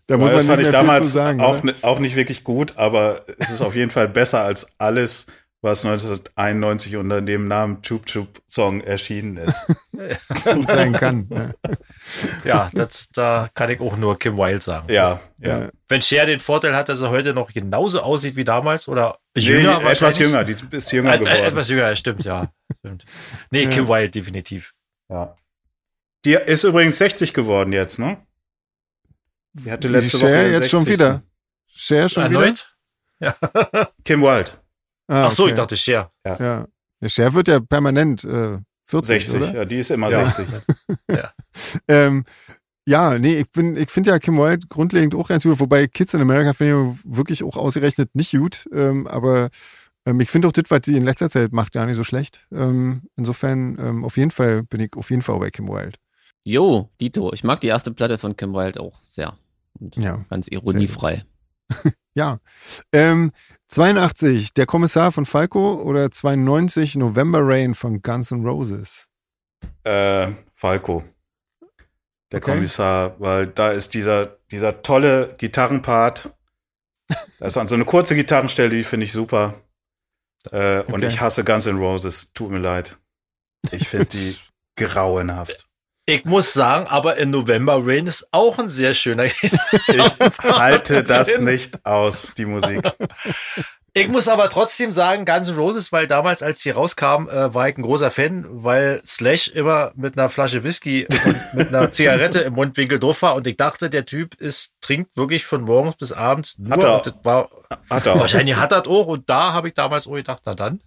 Da muss das man nicht fand ich damals viel zu sagen. auch, ni- auch nicht wirklich gut, aber es ist auf jeden Fall besser als alles, was 1991 unter dem Namen Chup Chup Song erschienen ist. sein kann. Ja. Ja, das, da kann ich auch nur Kim Wilde sagen. Ja, ja. Ja. Wenn Cher den Vorteil hat, dass er heute noch genauso aussieht wie damals oder Nee, jünger etwas jünger, die ist jünger Äh, äh, geworden. etwas jünger, ja, stimmt, ja. Stimmt. Nee, Ja. Kim Wilde definitiv. Ja. Die ist übrigens 60 geworden jetzt, ne? Die hatte letzte Cher Woche. jetzt schon 60. wieder. Cher schon Erneut? Kim Wilde, wieder? Ah, Ach so, okay. ich dachte Cher. Ja. ja. Cher wird ja permanent äh, 40, 60. oder? Ja, die ist immer Ja. 60. Ähm, ja, nee, ich bin, ich finde ja Kim Wilde grundlegend auch ganz gut, wobei Kids in America finde ich wirklich auch ausgerechnet nicht gut, ähm, aber ähm, ich finde auch das, was sie in letzter Zeit macht, gar nicht so schlecht. Ähm, insofern, ähm, auf jeden Fall bin ich auf jeden Fall bei Kim Wilde. Jo, Dito. Ich mag die erste Platte von Kim Wilde auch sehr. Und Ja, ganz ironiefrei. ja. Ähm, 82, der Kommissar von Falco oder 92, November Rain von Guns N' Roses. Äh, Falco. Der Okay. Kommissar, weil da ist dieser, dieser tolle Gitarrenpart. Da ist so eine kurze Gitarrenstelle, die finde ich super. Äh, Und Okay. ich hasse Guns N' Roses. Tut mir leid. Ich finde die grauenhaft. Ich muss sagen, aber in November Rain ist auch ein sehr schöner Ich halte das nicht aus, die Musik. Ich muss aber trotzdem sagen, Guns N' Roses, weil damals, als die rauskam, äh, war ich ein großer Fan, weil Slash immer mit einer Flasche Whisky und mit einer Zigarette im Mundwinkel drauf war und ich dachte, der Typ ist, trinkt wirklich von morgens bis abends nur. Hat er. War, Hat er auch. wahrscheinlich hat er das auch und da habe ich damals auch gedacht, na dann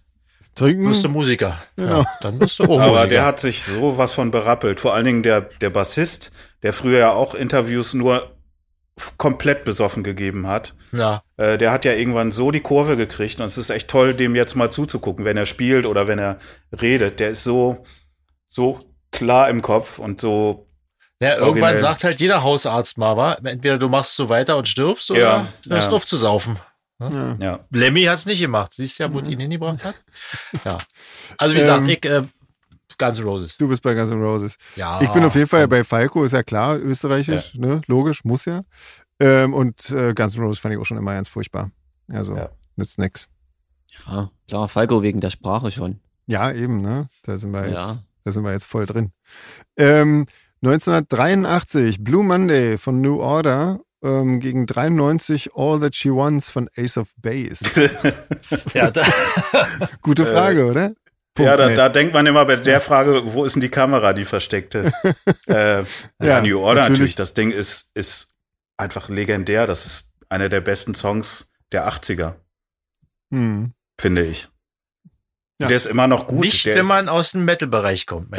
Trinken? bist du Musiker. Genau. Ja, dann bist du auch Aber Musiker. der hat sich so was von berappelt. Vor allen Dingen der, der Bassist, der früher ja auch Interviews nur komplett besoffen gegeben hat. ja. Äh, der hat ja irgendwann so die Kurve gekriegt und es ist echt toll, dem jetzt mal zuzugucken, wenn er spielt oder wenn er redet. Der ist so, so klar im Kopf und so, Ja, irgendwann Originell. sagt halt jeder Hausarzt mal, wa? entweder du machst so weiter und stirbst oder Ja, hörst ja. auf zu saufen. Ja. ja. Lemmy hat es nicht gemacht. Siehst ja, wo es ihn hingebracht hat. Ja. Also wie gesagt, Ähm, ich, äh, Guns N' Roses. Du bist bei Guns N' Roses. Ja. Ich bin auf jeden Fall bei Falco, ist ja klar, österreichisch, ne? Logisch, muss ja. Ähm, und äh, Guns N' Roses fand ich auch schon immer ganz furchtbar. Also, Ja. nützt nix. Ja, klar, Falco wegen der Sprache schon. Ja, eben, ne? Da sind wir jetzt, Ja. da sind wir jetzt voll drin. Ähm, 1983, Blue Monday von New Order ähm, gegen 93 All That She Wants von Ace of Base. Ja, da, Gute Frage, oder? Punkt ja, da, da denkt man immer bei der Frage, wo ist denn die Kamera, die versteckte? äh, ja, Ja, New Order natürlich. natürlich. Das Ding ist, ist einfach legendär. Das ist einer der besten Songs der 80er, Hm. finde ich. Ja. Der ist immer noch gut. nicht, der wenn man aus dem Metal-Bereich kommt.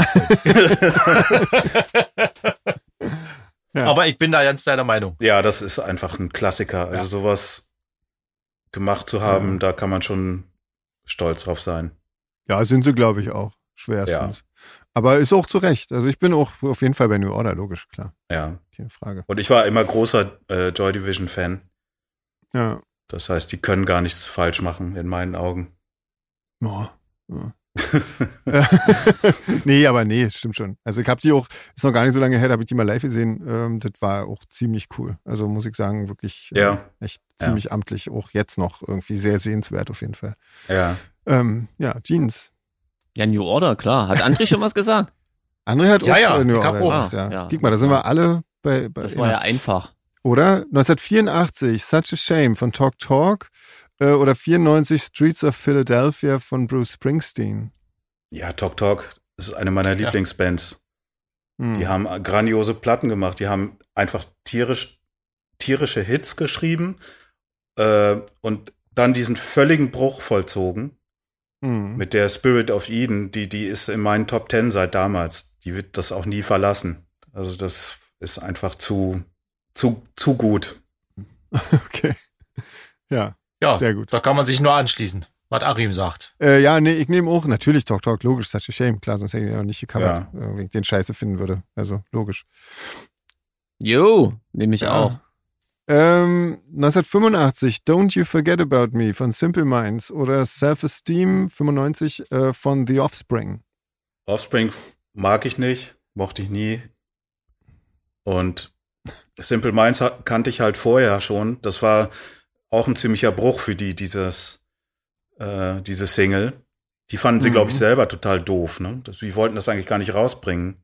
Ja. Aber ich bin da ganz deiner Meinung. Ja, das ist einfach ein Klassiker. Also Ja. sowas gemacht zu haben, Ja. da kann man schon stolz drauf sein. Ja, sind sie, glaube ich, auch. Schwerstens. Aber ist auch zu Recht. Also ich bin auch auf jeden Fall bei New Order, logisch, klar. Ja. Keine Frage. Und ich war immer großer äh, Joy Division Fan. Ja. Das heißt, die können gar nichts falsch machen, in meinen Augen. Ja. ja. nee, aber nee, stimmt schon. Also ich habe die auch, ist noch gar nicht so lange her, da habe ich die mal live gesehen. Ähm, das war auch ziemlich cool. Also muss ich sagen, wirklich äh, Ja. echt Ja. ziemlich amtlich. Auch jetzt noch irgendwie sehr sehenswert auf jeden Fall. Ja. Ähm, ja, Jeans. Ja, New Order, klar. Hat André schon was gesagt? André hat Ja, auch ja, äh, New Order auch. gesagt, ja. Ah, ja. Guck mal, da sind wir alle bei, bei Das war ja einfach. Oder 1984, Such a Shame von Talk Talk äh, oder 94 Streets of Philadelphia von Bruce Springsteen. Ja, Talk Talk ist eine meiner Ja. Lieblingsbands. Hm. Die haben grandiose Platten gemacht. Die haben einfach tierisch, tierische Hits geschrieben äh, und dann diesen völligen Bruch vollzogen Hm. mit der Spirit of Eden. Die, die ist in meinen Top Ten seit damals. Die wird das auch nie verlassen. Also das ist einfach zu, zu, zu gut. Okay. Ja, Ja, sehr gut. da kann man sich nur anschließen, was Achim sagt. Äh, ja, nee, ich nehme auch natürlich Talk Talk, logisch, such a shame. Klar, sonst hätte ich ihn auch nicht gecovert, Ja. äh, wenn ich den Scheiße finden würde. Also, logisch. Jo, nehme ich Ja. auch. Ähm, 1985, Don't You Forget About Me von Simple Minds oder Self-Esteem 95 äh, von The Offspring. Offspring mag ich nicht, mochte ich nie. Und Simple Minds kannte ich halt vorher schon. Das war auch ein ziemlicher Bruch für die, dieses, äh, diese Single. Die fanden sie, Mhm. glaube ich, selber total doof. Ne? Das, die wollten das eigentlich gar nicht rausbringen.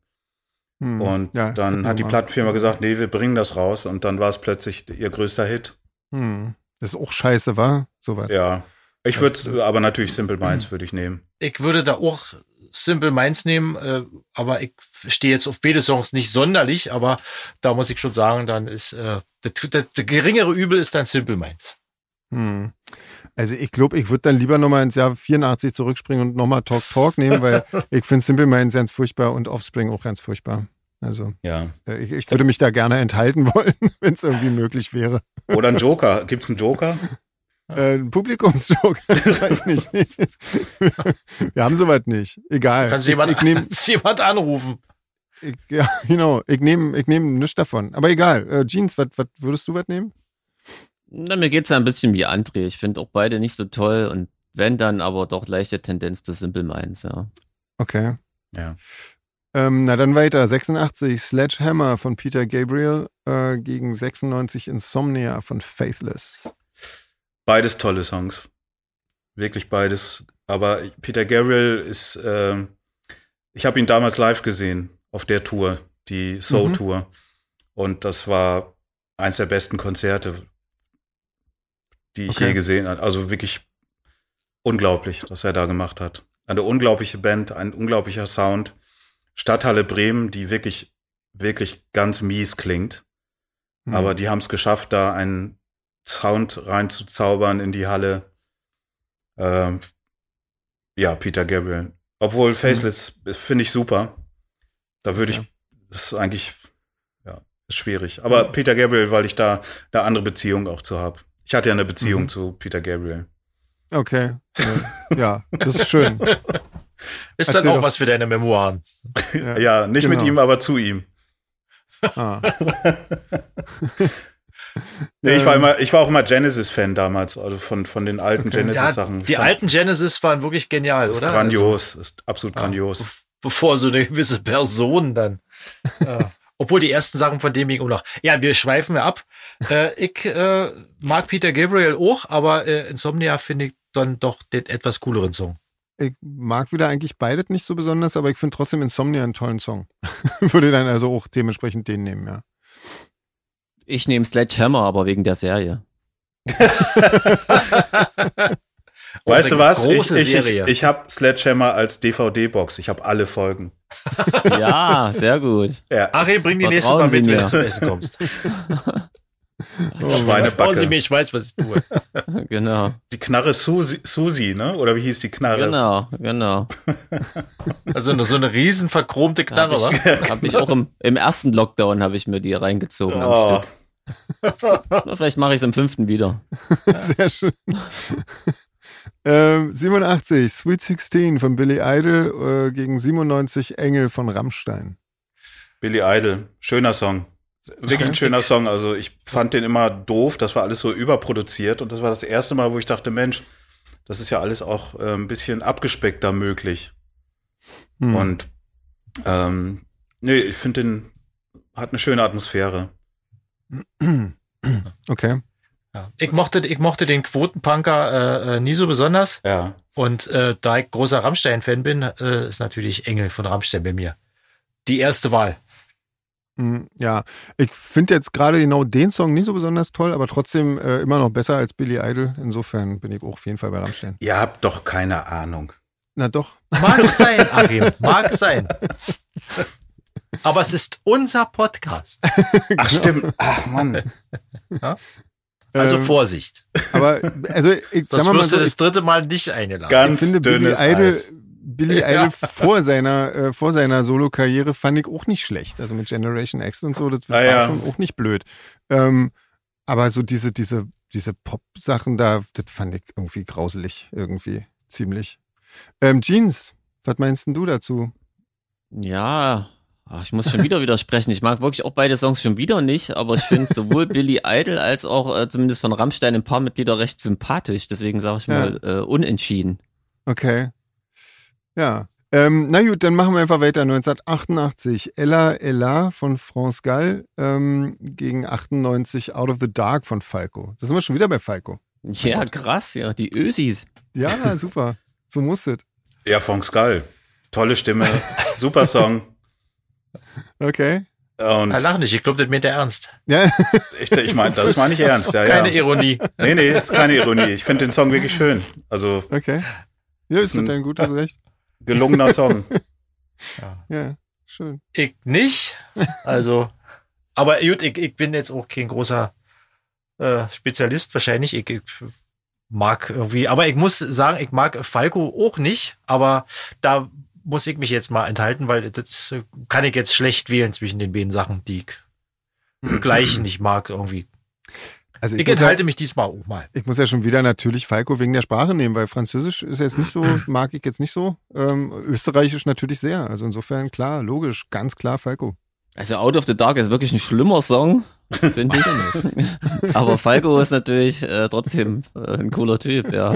Hm, Und ja, dann hat die. Plattenfirma gesagt, nee, wir bringen das raus. Und dann war es plötzlich ihr größter Hit. Hm. Das ist auch scheiße, war? Soweit. Ja. Ich würde aber natürlich Simple Minds würde ich nehmen. Ich würde da auch Simple Minds nehmen, äh, aber ich stehe jetzt auf beide Songs nicht sonderlich, aber da muss ich schon sagen, dann ist äh, der, der, der geringere Übel ist dann Simple Minds. Hm. Also ich glaube, ich würde dann lieber nochmal ins Jahr 84 zurückspringen und nochmal Talk Talk nehmen, weil ich finde Simple Minds ganz furchtbar und Offspring auch ganz furchtbar. Also Ja. äh, ich, ich würde mich da gerne enthalten wollen, wenn es irgendwie möglich wäre. Oder ein Joker. Gibt's einen Joker? Äh, ein Publikumsjoke, ich weiß nicht. Wir haben soweit nicht. Egal. Kannst ich, jemand, ich nehme, kannst jemand anrufen? ich, ja, genau. Ich nehme, ich nehme nichts davon. Aber egal. Äh, Jeans, was würdest du was nehmen? Na, mir geht's ja ein bisschen wie André. Ich finde auch beide nicht so toll und wenn dann aber doch leichte Tendenz zu Simple Minds, ja. Okay. Ja. Ähm, na dann weiter. 86 Sledgehammer von Peter Gabriel äh, gegen 96 Insomnia von Faithless. Beides tolle Songs. Wirklich beides. Aber Peter Gabriel ist, ähm, ich habe ihn damals live gesehen auf der Tour, die Soul Mhm. Tour. Und das war eins der besten Konzerte, die ich Okay. je gesehen habe. Also wirklich unglaublich, was er da gemacht hat. Eine unglaubliche Band, ein unglaublicher Sound. Stadthalle Bremen, die wirklich, wirklich ganz mies klingt. Hm. Aber die haben es geschafft, da einen Sound reinzuzaubern in die Halle. Ähm, ja, Peter Gabriel. Obwohl Faceless finde ich super. Da würde ich, das ist eigentlich, ja, ist schwierig. Aber Peter Gabriel, weil ich da eine andere Beziehung auch zu habe. Ich hatte ja eine Beziehung Mhm. zu Peter Gabriel. Okay. Ja, ja, das ist schön. Ist Erzähl dann auch doch. was für deine Memoiren. Ja. Ja, nicht mit genau. ihm, aber zu ihm. Ah. Nee, ich war Ähm, immer, ich war auch immer Genesis-Fan damals, also von, von den alten Okay. Ja, Genesis-Sachen. die alten Genesis waren wirklich genial, ist oder? grandios, ist absolut Ja. grandios. Be- Bevor so eine gewisse Person dann. äh, obwohl die ersten Sachen von dem ging noch. Ja, wir schweifen ja ab. Äh, ich äh, mag Peter Gabriel auch, aber äh, Insomnia finde ich dann doch den etwas cooleren Song. Ich mag wieder eigentlich beides nicht so besonders, aber ich finde trotzdem Insomnia einen tollen Song. Würde dann also auch dementsprechend den nehmen, ja. Ich nehme Sledgehammer, aber wegen der Serie. Weißt du was? Ich, ich, ich, ich habe Sledgehammer als DVD-Box. Ich habe alle Folgen. Ja, sehr gut. Ja, Ari, bring die nächste Mal Vertrauen mit, wenn mir. du zum Essen kommst. Oh, Schweinebacke. Vertrauen Sie mir, ich weiß, was ich tue. Genau, die Knarre Susi, Susi, ne? Oder wie hieß die Knarre? genau, genau. Also eine- so eine riesen verchromte Knarre, wa? Habe ich, hab ich auch im, im ersten Lockdown habe ich mir die reingezogen Oh, am Stück. Vielleicht mache ich es im fünften wieder. Sehr schön. ähm, 87, Sweet 16 von Billy Idol äh, gegen 97 Engel von Rammstein. Billy Idol, schöner Song. Wirklich ein schöner Song. Also ich fand den immer doof. Das war alles so überproduziert. Und das war das erste Mal, wo ich dachte, Mensch, das ist ja alles auch äh, ein bisschen abgespeckter möglich. Hm. Und ähm, nee, ich finde den hat eine schöne Atmosphäre. Okay. Ja. Ich, mochte, ich mochte den Quotenpunker äh, äh, nie so besonders. Ja. Und äh, da ich großer Rammstein-Fan bin, äh, ist natürlich Engel von Rammstein bei mir. Die erste Wahl. Hm, Ja, ich finde jetzt gerade genau den Song nicht so besonders toll, aber trotzdem äh, immer noch besser als Billy Idol. Insofern bin ich auch auf jeden Fall bei Rammstein. Ihr habt doch keine Ahnung. Na doch. Mag sein, Achim, mag sein. Aber es ist unser Podcast. Ach, stimmt. Ach, Mann. Also Ähm, Vorsicht. Aber, also, ich sag Sonst mal, wirst so, ich, das dritte Mal nicht eingeladen. Ganz ich finde Billy dünnes Idol, Eis. Billy Ja. Idol vor seiner, äh, vor seiner Solo-Karriere fand ich auch nicht schlecht. Also mit Generation X und so, das Ah, war ja. schon auch nicht blöd. Ähm, aber so diese, diese, diese Pop-Sachen da, das fand ich irgendwie grauselig, irgendwie ziemlich. Ähm, Jeans, was meinst denn du dazu? Ja, ach, ich muss schon wieder widersprechen. Ich mag wirklich auch beide Songs schon wieder nicht, aber ich finde sowohl Billy Idol als auch äh, zumindest von Rammstein ein paar Mitglieder recht sympathisch. Deswegen sage ich Ja. mal äh, unentschieden. Okay. Ja. Ähm, na gut, dann machen wir einfach weiter. 1988, Ella Ella von France Gall ähm, gegen 98 Out of the Dark von Falco. Da sind wir schon wieder bei Falco. Ja, krass, ja, die Ösis. Ja, super. So muss es. Ja, von Skull. Tolle Stimme, super Song. Okay. Und Na, lach nicht, ich glaube, das meint er ernst. Ja, ich, ich meine, das meine ich ernst. Ja, Keine ja. Ironie. Nee, nee, ist keine Ironie. Ich finde den Song wirklich schön. Also okay. Ja, ist Ist ein- ein gutes Recht. Gelungener Song. Ja, schön. Ich nicht. Also, aber gut, ich, ich bin jetzt auch kein großer äh, Spezialist wahrscheinlich. Ich, ich mag irgendwie, aber ich muss sagen, ich mag Falco auch nicht, aber da muss ich mich jetzt mal enthalten, weil das kann ich jetzt schlecht wählen zwischen den beiden Sachen, die ich gleich nicht mag irgendwie. Also Ich ich muss, ja, enthalte mich diesmal auch mal. ich muss ja schon wieder natürlich Falco wegen der Sprache nehmen, weil Französisch ist jetzt nicht so, mag ich jetzt nicht so. Ähm, Österreichisch natürlich sehr. Also insofern klar, logisch, ganz klar Falco. Also Out of the Dark ist wirklich ein schlimmer Song, finde ich. Aber Falco ist natürlich äh, trotzdem äh, ein cooler Typ, ja.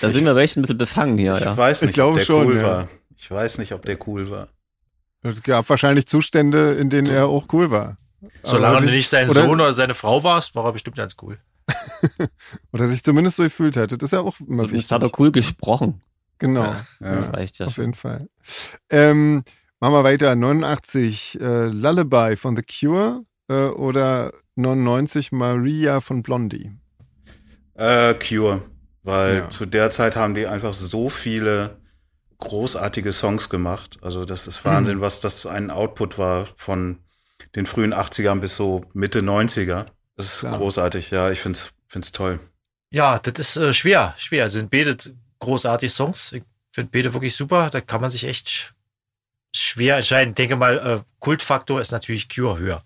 Da sind wir recht ein bisschen befangen hier, Ich ja. weiß Ich nicht, glaube ob der schon, cool ja. war. Ich weiß nicht, ob der cool war. Es gab wahrscheinlich Zustände, in denen er auch cool war. Solange du nicht sein oder- Sohn oder seine Frau warst, war er bestimmt ganz cool. Oder sich zumindest so gefühlt hat. Das ist ja auch immer Zumindest wichtig. hat er cool gesprochen. Genau, Ja. Das Ja. reicht ja auf schon. jeden Fall. Ähm, machen wir weiter. 89, äh, Lullaby von The Cure äh, oder 99 Maria von Blondie. Äh, Cure. Weil Ja. zu der Zeit haben die einfach so viele großartige Songs gemacht. Also das ist Wahnsinn, was das ein Output war von den frühen 80ern bis so Mitte 90er. Das ist Klar. großartig, ja, ich find's, find's toll. Ja, das ist äh, schwer, schwer. Sind beide großartige Songs. Ich finde beide wirklich super. Da kann man sich echt sch- schwer entscheiden. Ich denke mal, äh, Kultfaktor ist natürlich Cure höher.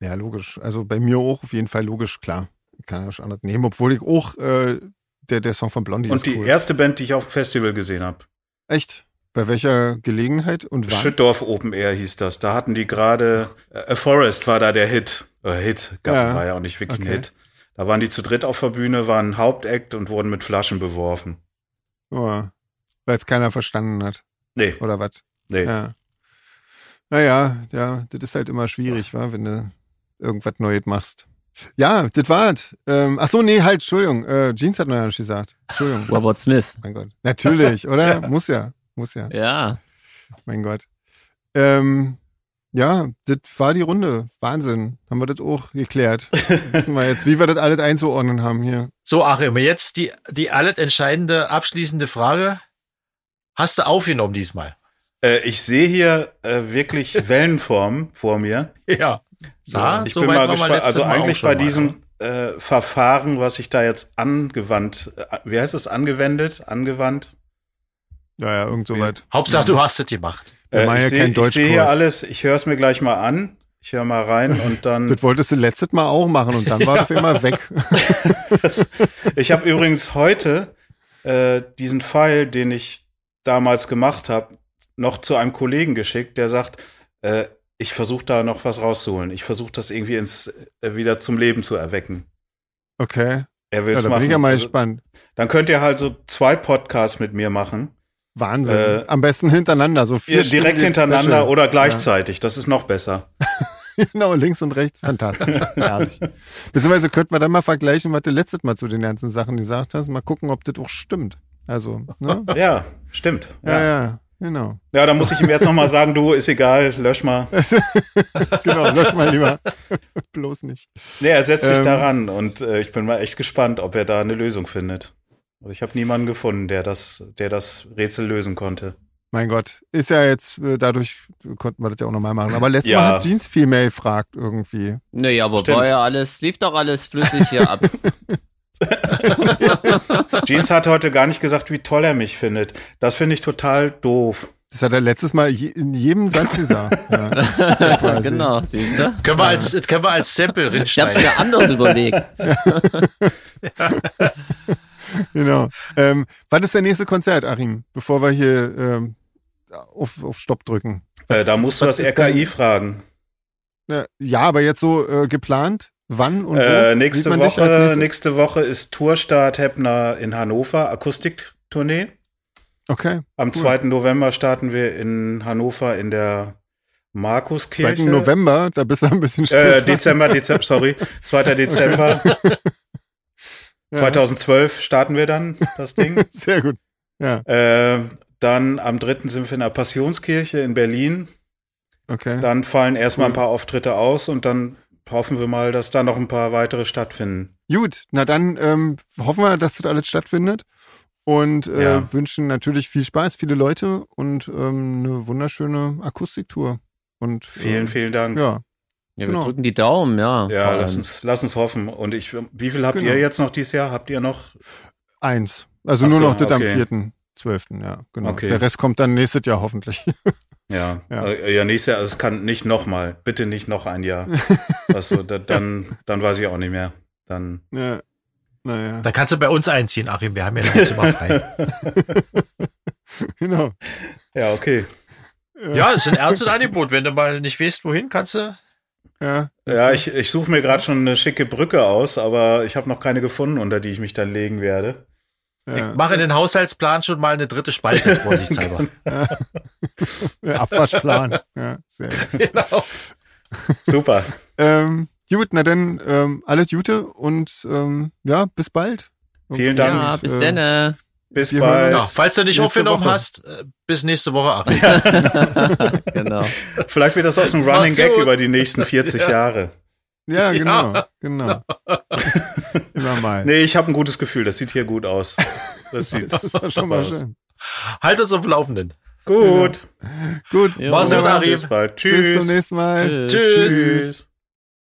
Ja, logisch. Also bei mir auch auf jeden Fall logisch, klar. Ich kann ja schon anders nehmen, obwohl ich auch äh, der, der Song von Blondie Und ist die cool. erste Band, die ich auf dem Festival gesehen habe, Echt? Bei welcher Gelegenheit und wann? Schüttdorf Open Air hieß das. Da hatten die gerade, äh, A Forest war da der Hit. Äh, Hit, gab, Ja. war ja auch nicht wirklich Okay. ein Hit. Da waren die zu dritt auf der Bühne, waren Hauptakt und wurden mit Flaschen beworfen. Oh, Weil es keiner verstanden hat, Nee, oder was? nee. Ja. Naja, ja, das ist halt immer schwierig, wa, wenn du irgendwas Neues machst. Ja, das war's. Ähm, ach so, nee, halt, Entschuldigung. Äh, Jeans hat noch ja nicht gesagt. Entschuldigung. Robert Smith. mein Gott. Natürlich, oder? Muss ja. Muss ja. Ja. Mein Gott. Ähm, ja, das war die Runde. Wahnsinn. Haben wir das auch geklärt. Wissen wir jetzt, wie wir das alles einzuordnen haben hier. So, Achim, jetzt die, die alles entscheidende, abschließende Frage. Hast du aufgenommen diesmal? Äh, ich sehe hier äh, wirklich Wellenform vor mir. Ja. Sah, ich so bin mal gespannt. Also Mal eigentlich bei mal, diesem äh, Verfahren, was ich da jetzt angewandt, äh, wie heißt es, angewendet, angewandt? Ja, ja, irgend so weit. ne? Hauptsache, du hast es gemacht. Machen ich ja sehe sehe hier alles, ich höre es mir gleich mal an. Ich höre mal rein und dann. Das wolltest du letztes Mal auch machen und dann war das auf einmal weg. Das, ich habe übrigens heute äh, diesen Pfeil, den ich damals gemacht habe, noch zu einem Kollegen geschickt, der sagt, äh, ich versuche da noch was rauszuholen. Ich versuche das irgendwie ins äh, wieder zum Leben zu erwecken. Okay. Er will Ja, es da machen. bin ich ja mal Also, gespannt. dann könnt ihr halt so zwei Podcasts mit mir machen. Wahnsinn. Äh, Am besten hintereinander, so vier direkt hintereinander Special. oder gleichzeitig. Das ist noch besser. Genau, links und rechts. Fantastisch. Herrlich. Beziehungsweise könnten wir dann mal vergleichen, was du letztes Mal zu den ganzen Sachen gesagt hast. Mal gucken, ob das auch stimmt. Also, ne? Ja, stimmt. Ja, Ja, ja, genau. ja dann muss ich ihm jetzt noch mal sagen, du, ist egal, lösch mal. genau, lösch mal lieber. Bloß nicht. Nee, er setzt sich Ähm. daran und äh, ich bin mal echt gespannt, ob er da eine Lösung findet. Also ich habe niemanden gefunden, der das, der das Rätsel lösen konnte. Mein Gott, ist ja jetzt, äh, dadurch konnten wir das ja auch nochmal machen. Aber letztes Ja. Mal hat Jeans Female fragt irgendwie. Nee, aber Stimmt. war ja alles, lief doch alles flüssig hier ab. Jeans hat heute gar nicht gesagt, wie toll er mich findet. Das finde ich total doof. Das hat er letztes Mal je, in jedem Satz gesagt. ja. Genau, siehst du? Können wir als, das können wir als Sample Ich hab's rinschneiden. mir anders überlegt. Genau. Ähm, wann ist der nächste Konzert, Achim? Bevor wir hier ähm, auf, auf Stopp drücken. Äh, da musst du Was das ist RKI fragen. Ja, aber jetzt so äh, geplant? Wann und wo? Äh, nächste, Woche, nächste- Woche ist Tourstart Heppner in Hannover, Akustiktournee. Okay. Am Cool. 2. November starten wir in Hannover in der 2. Markuskirche. November, da bist du ein bisschen später. Äh, Dezember, Dezember, sorry. 2. Dezember Ja. 2012 starten wir dann das Ding. Sehr gut. Ja, äh, dann am 3. sind wir in der Passionskirche in Berlin. okay. Dann fallen erstmal ein Cool. paar Auftritte aus und dann hoffen wir mal, dass da noch ein paar weitere stattfinden. Gut, na dann ähm, hoffen wir, dass das alles stattfindet und äh, Ja. wünschen natürlich viel Spaß, viele Leute und ähm, eine wunderschöne Akustiktour. Und Vielen, ähm, vielen Dank. Ja, Ja, wir Genau. drücken die Daumen, ja. Ja, lass uns, lass uns hoffen. Und ich, wie viel habt Genau. ihr jetzt noch dieses Jahr? Habt ihr noch? eins. Also Ach nur so, noch das okay. am 4.12. Ja, genau. Okay. Der Rest kommt dann nächstes Jahr hoffentlich. Ja, Ja. ja, ja nächstes Jahr, also es kann nicht nochmal. Bitte nicht noch ein Jahr. also, da, dann, dann weiß ich auch nicht mehr. Dann, ja. Naja, Da kannst du bei uns einziehen, Achim. Wir haben ja noch ein Zimmer frei. genau. ja, okay. Ja, ist ein ernstes Angebot. Wenn du mal nicht weißt, wohin, kannst du. Ja, Ja, ich, ich suche mir gerade schon eine schicke Brücke aus, aber ich habe noch keine gefunden, unter die ich mich dann legen werde. ja. Mach in den Haushaltsplan schon mal eine dritte Spalte, vorsichtshalber. Ja, Abwaschplan. ja, sehr gut. genau. Super. Ähm, gut, na dann ähm, alles Gute und ähm, ja, bis bald. Vielen Dank. Ja, bis äh, denn. Bis Wir bald. Ja, falls du nicht aufgenommen hast, äh, bis nächste Woche, Achim. Genau. Vielleicht wird das auch so ein Running Gag gut. über die nächsten 40 Jahre. Ja, genau, Ja. genau. Immer mal. Nee, ich habe ein gutes Gefühl. Das sieht hier gut aus. Das sieht das ist schon mal aus. schön. Halt uns auf dem Laufenden. Gut. Gut, Jo. Mach's gut. Bis bald. Bis Tschüss. zum nächsten Mal. Tschüss. Tschüss. Tschüss.